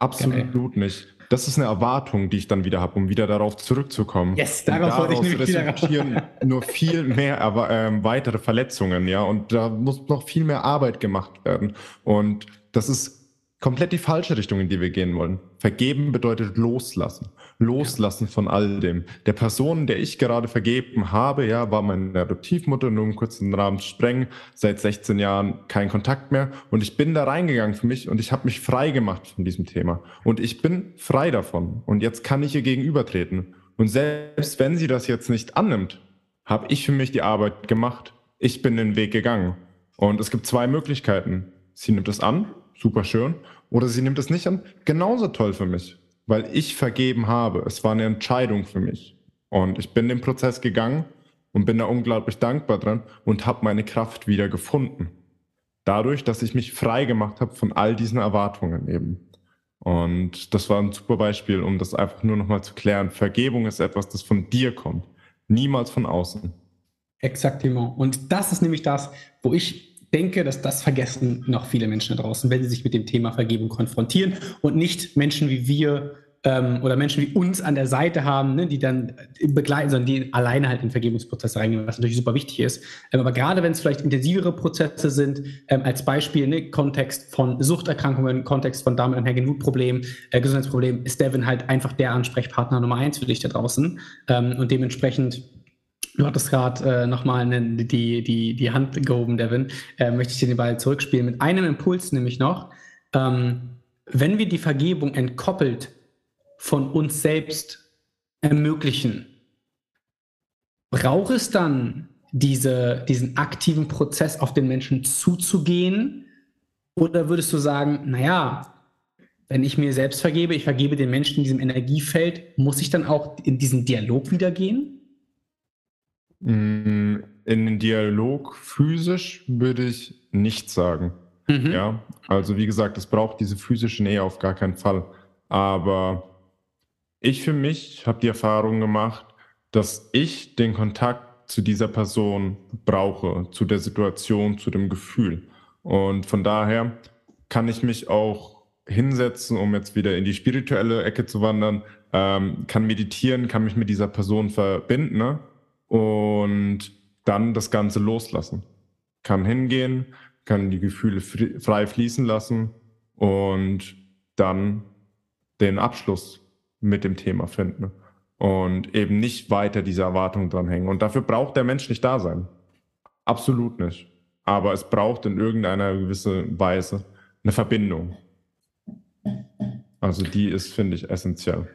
Absolut okay. nicht. Das ist eine Erwartung, die ich dann wieder habe, um wieder darauf zurückzukommen. Yes, darauf wollte ich nämlich resultieren nur viel mehr aber, ähm, weitere Verletzungen, ja. Und da muss noch viel mehr Arbeit gemacht werden. Und das ist komplett die falsche Richtung, in die wir gehen wollen. Vergeben bedeutet loslassen. Loslassen ja. von all dem. Der Person, der ich gerade vergeben habe, ja, war meine Adoptivmutter, nur um kurz den Rahmen zu sprengen, seit 16 Jahren kein Kontakt mehr. Und ich bin da reingegangen für mich und ich habe mich frei gemacht von diesem Thema. Und ich bin frei davon. Und jetzt kann ich ihr gegenübertreten. Und selbst wenn sie das jetzt nicht annimmt, habe ich für mich die Arbeit gemacht. Ich bin den Weg gegangen. Und es gibt zwei Möglichkeiten. Sie nimmt es an super schön. Oder sie nimmt es nicht an, genauso toll für mich, weil ich vergeben habe. Es war eine Entscheidung für mich. Und ich bin den Prozess gegangen und bin da unglaublich dankbar dran und habe meine Kraft wieder gefunden. Dadurch, dass ich mich frei gemacht habe von all diesen Erwartungen eben. Und das war ein super Beispiel, um das einfach nur nochmal zu klären. Vergebung ist etwas, das von dir kommt, niemals von außen. Exaktimo. Und das ist nämlich das, wo ich denke, dass das vergessen noch viele Menschen da draußen, wenn sie sich mit dem Thema Vergebung konfrontieren und nicht Menschen wie wir ähm, oder Menschen wie uns an der Seite haben, ne, die dann begleiten, sondern die alleine halt in den Vergebungsprozess reingehen, was natürlich super wichtig ist. Ähm, aber gerade wenn es vielleicht intensivere Prozesse sind, ähm, als Beispiel ne, Kontext von Suchterkrankungen, Kontext von damit einhergehenden Wutproblemen, äh, Gesundheitsproblemen, ist Devin halt einfach der Ansprechpartner Nummer eins für dich da draußen. Ähm, und dementsprechend Du hattest gerade äh, nochmal die, die, die Hand gehoben, Devin. Äh, möchte ich dir den Ball zurückspielen mit einem Impuls nämlich noch. Ähm, wenn wir die Vergebung entkoppelt von uns selbst ermöglichen, braucht es dann diese, diesen aktiven Prozess auf den Menschen zuzugehen? Oder würdest du sagen, naja, wenn ich mir selbst vergebe, ich vergebe den Menschen in diesem Energiefeld, muss ich dann auch in diesen Dialog wieder gehen? Mm, in den Dialog physisch würde ich nicht sagen. Mhm. Ja, also wie gesagt, es braucht diese physische Nähe auf gar keinen Fall. Aber ich für mich habe die Erfahrung gemacht, dass ich den Kontakt zu dieser Person brauche, zu der Situation, zu dem Gefühl. Und von daher kann ich mich auch hinsetzen, um jetzt wieder in die spirituelle Ecke zu wandern, ähm, kann meditieren, kann mich mit dieser Person verbinden. Ne? Und dann das Ganze loslassen. Kann hingehen, kann die Gefühle frei fließen lassen und dann den Abschluss mit dem Thema finden und eben nicht weiter diese Erwartung dranhängen. Und dafür braucht der Mensch nicht da sein. Absolut nicht. Aber es braucht in irgendeiner gewissen Weise eine Verbindung. Also die ist, finde ich, essentiell.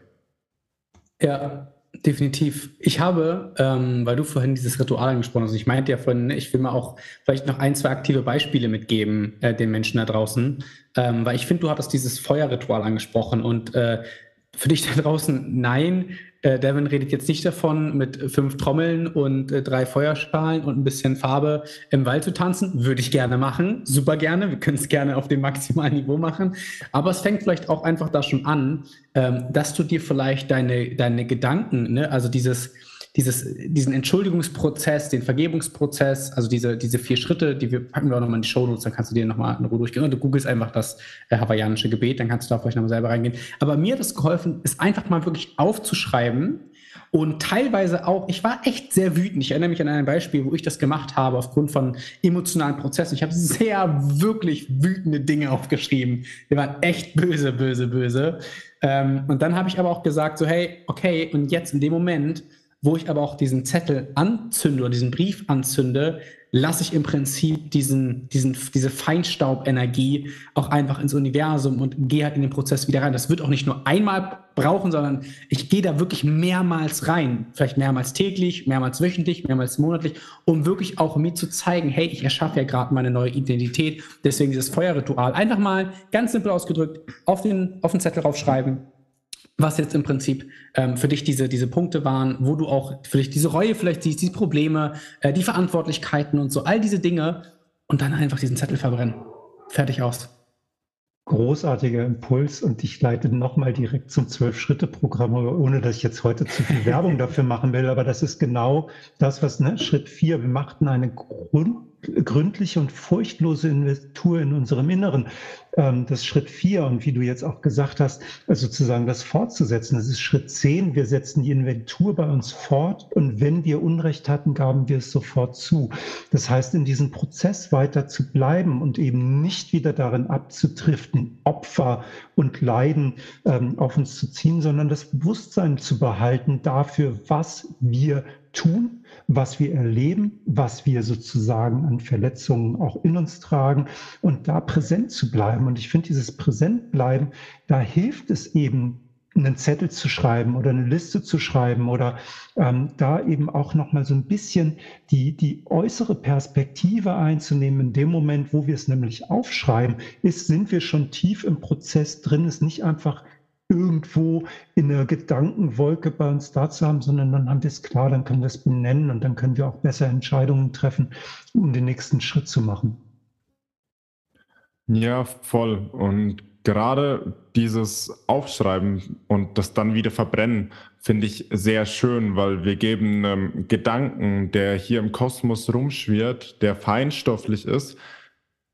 Ja, Definitiv. Ich habe, ähm, weil du vorhin dieses Ritual angesprochen hast, ich meinte ja vorhin, ne, ich will mal auch vielleicht noch ein, zwei aktive Beispiele mitgeben äh, den Menschen da draußen, ähm, weil ich finde, du hattest dieses Feuerritual angesprochen und äh, für dich da draußen, nein, äh, Devin redet jetzt nicht davon, mit fünf Trommeln und äh, drei Feuerschalen und ein bisschen Farbe im Wald zu tanzen. Würde ich gerne machen, super gerne. Wir können es gerne auf dem maximalen Niveau machen. Aber es fängt vielleicht auch einfach da schon an, ähm, dass du dir vielleicht deine, deine Gedanken, ne, also dieses, dieses, diesen Entschuldigungsprozess, den Vergebungsprozess, also diese, diese vier Schritte, die wir packen wir auch nochmal in die Show Notes, dann kannst du dir nochmal in Ruhe durchgehen. Und du googelst einfach das äh, hawaiianische Gebet, dann kannst du da vielleicht nochmal selber reingehen. Aber mir hat es geholfen, es einfach mal wirklich aufzuschreiben Und teilweise auch, ich war echt sehr wütend. Ich erinnere mich an ein Beispiel, wo ich das gemacht habe aufgrund von emotionalen Prozessen. Ich habe sehr wirklich wütende Dinge aufgeschrieben. Die waren echt böse, böse, böse. Ähm, und dann habe ich aber auch gesagt, so hey, okay, und jetzt in dem Moment, wo ich aber auch diesen Zettel anzünde oder diesen Brief anzünde, lasse ich im Prinzip diesen, diesen, diese Feinstaubenergie auch einfach ins Universum und gehe halt in den Prozess wieder rein. Das wird auch nicht nur einmal brauchen, sondern ich gehe da wirklich mehrmals rein. Vielleicht mehrmals täglich, mehrmals wöchentlich, mehrmals monatlich, um wirklich auch mir zu zeigen, hey, ich erschaffe ja gerade meine neue Identität. Deswegen dieses Feuerritual. Einfach mal ganz simpel ausgedrückt auf den, auf den Zettel draufschreiben was jetzt im Prinzip ähm, für dich diese, diese Punkte waren, wo du auch für dich diese Reue vielleicht siehst, diese Probleme, äh, die Verantwortlichkeiten und so, all diese Dinge und dann einfach diesen Zettel verbrennen. Fertig aus. Großartiger Impuls und ich leite nochmal direkt zum Zwölf-Schritte-Programm, ohne dass ich jetzt heute zu viel [LAUGHS] Werbung dafür machen will, aber das ist genau das, was ne, Schritt vier, wir machten eine Grund gründliche und furchtlose Inventur in unserem Inneren. Ähm, das ist Schritt vier und wie du jetzt auch gesagt hast, sozusagen das fortzusetzen. Das ist Schritt zehn. Wir setzen die Inventur bei uns fort und wenn wir Unrecht hatten, gaben wir es sofort zu. Das heißt, in diesem Prozess weiter zu bleiben und eben nicht wieder darin abzutriften, Opfer und Leiden ähm, auf uns zu ziehen, sondern das Bewusstsein zu behalten dafür, was wir tun was wir erleben, was wir sozusagen an Verletzungen auch in uns tragen und da präsent zu bleiben. Und ich finde, dieses Präsentbleiben, da hilft es eben, einen Zettel zu schreiben oder eine Liste zu schreiben oder ähm, da eben auch nochmal so ein bisschen die, die äußere Perspektive einzunehmen. In dem Moment, wo wir es nämlich aufschreiben, ist, sind wir schon tief im Prozess drin, ist nicht einfach irgendwo in der Gedankenwolke bei uns da zu haben, sondern dann haben wir es klar, dann können wir es benennen und dann können wir auch besser Entscheidungen treffen, um den nächsten Schritt zu machen. Ja, voll. Und gerade dieses Aufschreiben und das dann wieder verbrennen, finde ich sehr schön, weil wir geben einem Gedanken, der hier im Kosmos rumschwirrt, der feinstofflich ist,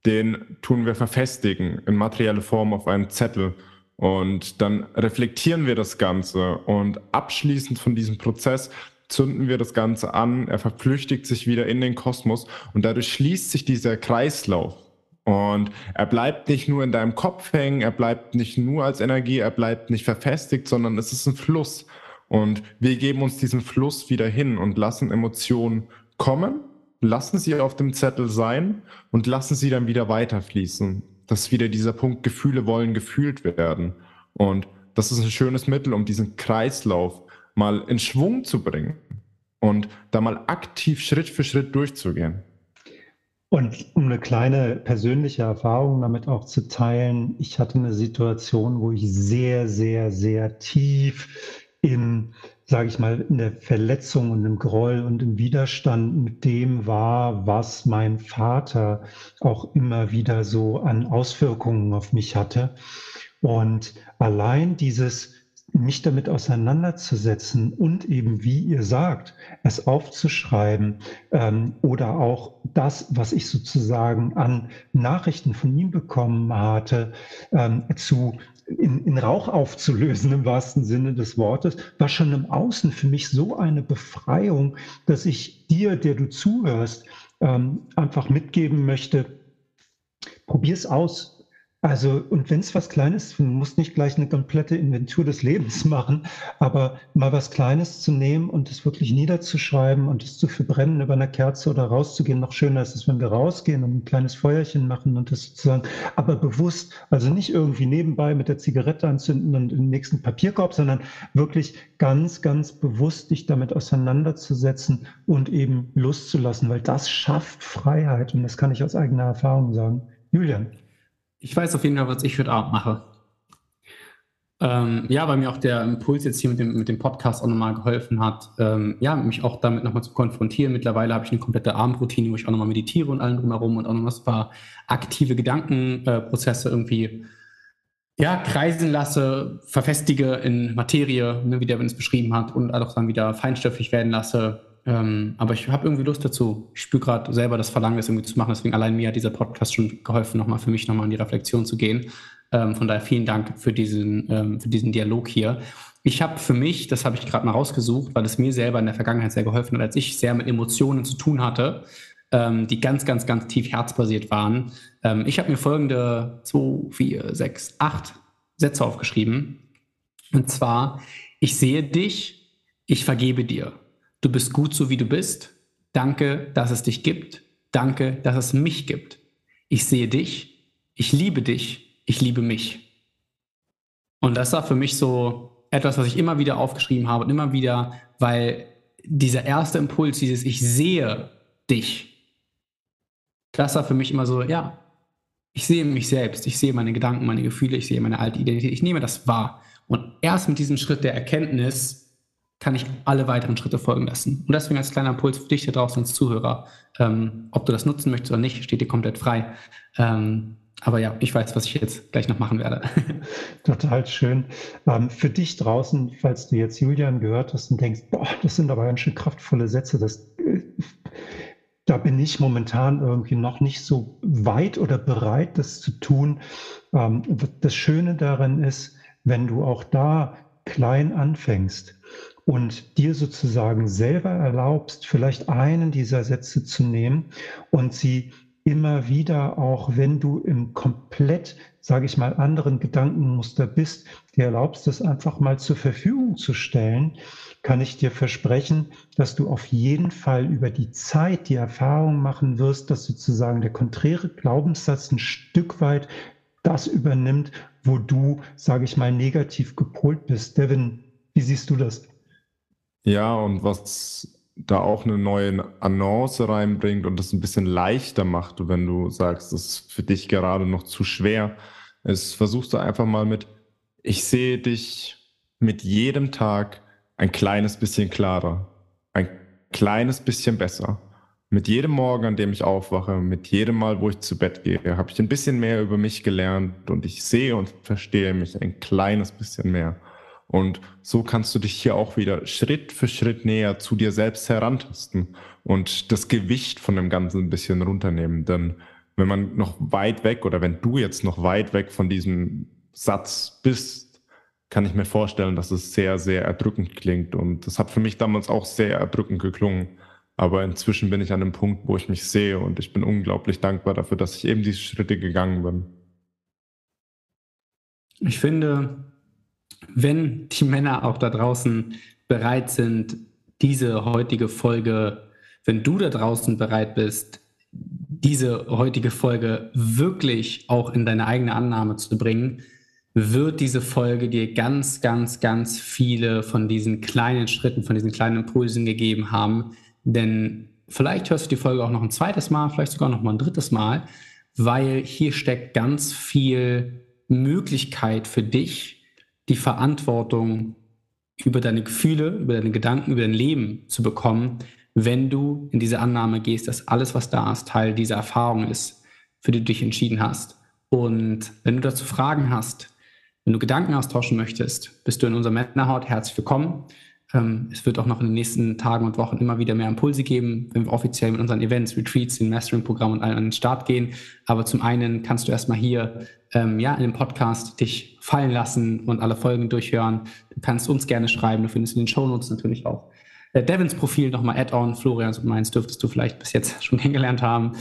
den tun wir verfestigen in materielle Form auf einem Zettel. Und dann reflektieren wir das Ganze. Und abschließend von diesem Prozess zünden wir das Ganze an, er verflüchtigt sich wieder in den Kosmos. Und dadurch schließt sich dieser Kreislauf. Und er bleibt nicht nur in deinem Kopf hängen, er bleibt nicht nur als Energie, er bleibt nicht verfestigt, sondern es ist ein Fluss. Und wir geben uns diesen Fluss wieder hin und lassen Emotionen kommen, lassen sie auf dem Zettel sein und lassen sie dann wieder weiterfließen dass wieder dieser Punkt, Gefühle wollen gefühlt werden. Und das ist ein schönes Mittel, um diesen Kreislauf mal in Schwung zu bringen und da mal aktiv Schritt für Schritt durchzugehen. Und um eine kleine persönliche Erfahrung damit auch zu teilen, ich hatte eine Situation, wo ich sehr, sehr, sehr tief in sage ich mal, in der Verletzung und im Groll und im Widerstand mit dem war, was mein Vater auch immer wieder so an Auswirkungen auf mich hatte. Und allein dieses mich damit auseinanderzusetzen und eben, wie ihr sagt, es aufzuschreiben ähm, oder auch das, was ich sozusagen an Nachrichten von ihm bekommen hatte, ähm, zu in, in Rauch aufzulösen im wahrsten Sinne des Wortes, war schon im Außen für mich so eine Befreiung, dass ich dir, der du zuhörst, ähm, einfach mitgeben möchte, probier es aus, also, und wenn es was Kleines, du musst nicht gleich eine komplette Inventur des Lebens [LAUGHS] machen, aber mal was Kleines zu nehmen und es wirklich niederzuschreiben und es zu verbrennen über eine Kerze oder rauszugehen. Noch schöner ist es, wenn wir rausgehen und ein kleines Feuerchen machen und das sozusagen, aber bewusst, also nicht irgendwie nebenbei mit der Zigarette anzünden und den nächsten Papierkorb, sondern wirklich ganz, ganz bewusst dich damit auseinanderzusetzen und eben loszulassen, weil das schafft Freiheit und das kann ich aus eigener Erfahrung sagen. Julian. Ich weiß auf jeden Fall, was ich heute Abend mache. Ähm, ja, weil mir auch der Impuls jetzt hier mit dem, mit dem Podcast auch nochmal geholfen hat, ähm, ja, mich auch damit nochmal zu konfrontieren. Mittlerweile habe ich eine komplette Abendroutine, wo ich auch nochmal meditiere und allen drumherum und auch noch ein paar aktive Gedankenprozesse äh, irgendwie ja, kreisen lasse, verfestige in Materie, ne, wie der es beschrieben hat, und auch dann wieder feinstofflich werden lasse, ähm, aber ich habe irgendwie Lust dazu. Ich spüre gerade selber das Verlangen, das irgendwie zu machen. Deswegen allein mir hat dieser Podcast schon geholfen, nochmal für mich nochmal in die Reflexion zu gehen. Ähm, von daher vielen Dank für diesen, ähm, für diesen Dialog hier. Ich habe für mich, das habe ich gerade mal rausgesucht, weil es mir selber in der Vergangenheit sehr geholfen hat, als ich sehr mit Emotionen zu tun hatte, ähm, die ganz, ganz, ganz tief herzbasiert waren. Ähm, ich habe mir folgende zwei, vier, sechs, acht Sätze aufgeschrieben. Und zwar, ich sehe dich, ich vergebe dir. Du bist gut so, wie du bist. Danke, dass es dich gibt. Danke, dass es mich gibt. Ich sehe dich, ich liebe dich, ich liebe mich. Und das war für mich so etwas, was ich immer wieder aufgeschrieben habe und immer wieder, weil dieser erste Impuls, dieses Ich sehe dich, das war für mich immer so, ja, ich sehe mich selbst, ich sehe meine Gedanken, meine Gefühle, ich sehe meine alte Identität, ich nehme das wahr. Und erst mit diesem Schritt der Erkenntnis kann ich alle weiteren Schritte folgen lassen. Und deswegen als kleiner Impuls für dich da draußen als Zuhörer, ähm, ob du das nutzen möchtest oder nicht, steht dir komplett frei. Ähm, aber ja, ich weiß, was ich jetzt gleich noch machen werde. [LAUGHS] Total schön. Ähm, für dich draußen, falls du jetzt Julian gehört hast und denkst, boah, das sind aber ganz schön kraftvolle Sätze, das, äh, da bin ich momentan irgendwie noch nicht so weit oder bereit, das zu tun. Ähm, das Schöne daran ist, wenn du auch da klein anfängst und dir sozusagen selber erlaubst, vielleicht einen dieser Sätze zu nehmen und sie immer wieder, auch wenn du im komplett, sage ich mal, anderen Gedankenmuster bist, dir erlaubst, das einfach mal zur Verfügung zu stellen, kann ich dir versprechen, dass du auf jeden Fall über die Zeit die Erfahrung machen wirst, dass sozusagen der konträre Glaubenssatz ein Stück weit das übernimmt, wo du, sage ich mal, negativ gepolt bist. Devin, wie siehst du das? Ja, und was da auch eine neue Annonce reinbringt und das ein bisschen leichter macht, wenn du sagst, das ist für dich gerade noch zu schwer, ist, versuchst du einfach mal mit, ich sehe dich mit jedem Tag ein kleines bisschen klarer, ein kleines bisschen besser. Mit jedem Morgen, an dem ich aufwache, mit jedem Mal, wo ich zu Bett gehe, habe ich ein bisschen mehr über mich gelernt und ich sehe und verstehe mich ein kleines bisschen mehr. Und so kannst du dich hier auch wieder Schritt für Schritt näher zu dir selbst herantasten und das Gewicht von dem Ganzen ein bisschen runternehmen. Denn wenn man noch weit weg oder wenn du jetzt noch weit weg von diesem Satz bist, kann ich mir vorstellen, dass es sehr, sehr erdrückend klingt. Und das hat für mich damals auch sehr erdrückend geklungen. Aber inzwischen bin ich an einem Punkt, wo ich mich sehe und ich bin unglaublich dankbar dafür, dass ich eben diese Schritte gegangen bin. Ich finde, wenn die Männer auch da draußen bereit sind, diese heutige Folge, wenn du da draußen bereit bist, diese heutige Folge wirklich auch in deine eigene Annahme zu bringen, wird diese Folge dir ganz, ganz, ganz viele von diesen kleinen Schritten, von diesen kleinen Impulsen gegeben haben. Denn vielleicht hörst du die Folge auch noch ein zweites Mal, vielleicht sogar noch mal ein drittes Mal, weil hier steckt ganz viel Möglichkeit für dich, die Verantwortung über deine Gefühle, über deine Gedanken, über dein Leben zu bekommen, wenn du in diese Annahme gehst, dass alles, was da ist, Teil dieser Erfahrung ist, für die du dich entschieden hast. Und wenn du dazu Fragen hast, wenn du Gedanken austauschen möchtest, bist du in unserer Männerhaut herzlich willkommen. Ähm, es wird auch noch in den nächsten Tagen und Wochen immer wieder mehr Impulse geben, wenn wir offiziell mit unseren Events, Retreats, den Mastering-Programm und allen an den Start gehen. Aber zum einen kannst du erstmal hier ähm, ja, in dem Podcast dich fallen lassen und alle Folgen durchhören. Du kannst uns gerne schreiben. Du findest in den Shownotes natürlich auch äh, Devins Profil nochmal Add-on. Florians und meins dürftest du vielleicht bis jetzt [LAUGHS] schon kennengelernt haben.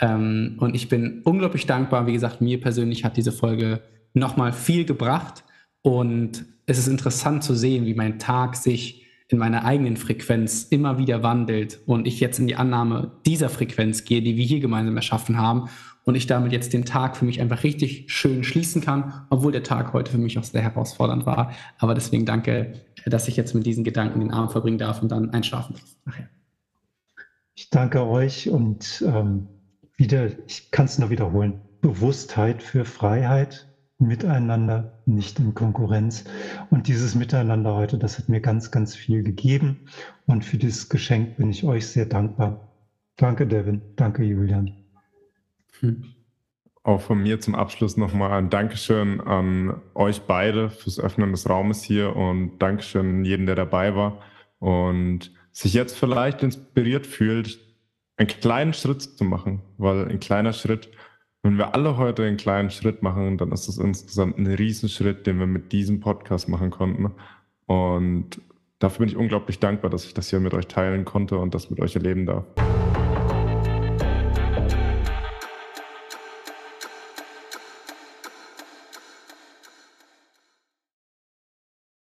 Ähm, und ich bin unglaublich dankbar. Wie gesagt, mir persönlich hat diese Folge nochmal viel gebracht. Und es ist interessant zu sehen, wie mein Tag sich in meiner eigenen Frequenz immer wieder wandelt und ich jetzt in die Annahme dieser Frequenz gehe, die wir hier gemeinsam erschaffen haben und ich damit jetzt den Tag für mich einfach richtig schön schließen kann, obwohl der Tag heute für mich auch sehr herausfordernd war. Aber deswegen danke, dass ich jetzt mit diesen Gedanken den Abend verbringen darf und dann einschlafen darf nachher. Ich danke euch und ähm, wieder, ich kann es nur wiederholen, Bewusstheit für Freiheit, miteinander, nicht in Konkurrenz. Und dieses Miteinander heute, das hat mir ganz, ganz viel gegeben. Und für dieses Geschenk bin ich euch sehr dankbar. Danke, Devin. Danke, Julian. Hm. Auch von mir zum Abschluss nochmal ein Dankeschön an euch beide fürs Öffnen des Raumes hier und Dankeschön an jeden, der dabei war und sich jetzt vielleicht inspiriert fühlt, einen kleinen Schritt zu machen, weil ein kleiner Schritt Wenn wir alle heute einen kleinen Schritt machen, dann ist das insgesamt ein Riesenschritt, den wir mit diesem Podcast machen konnten. Und dafür bin ich unglaublich dankbar, dass ich das hier mit euch teilen konnte und das mit euch erleben darf.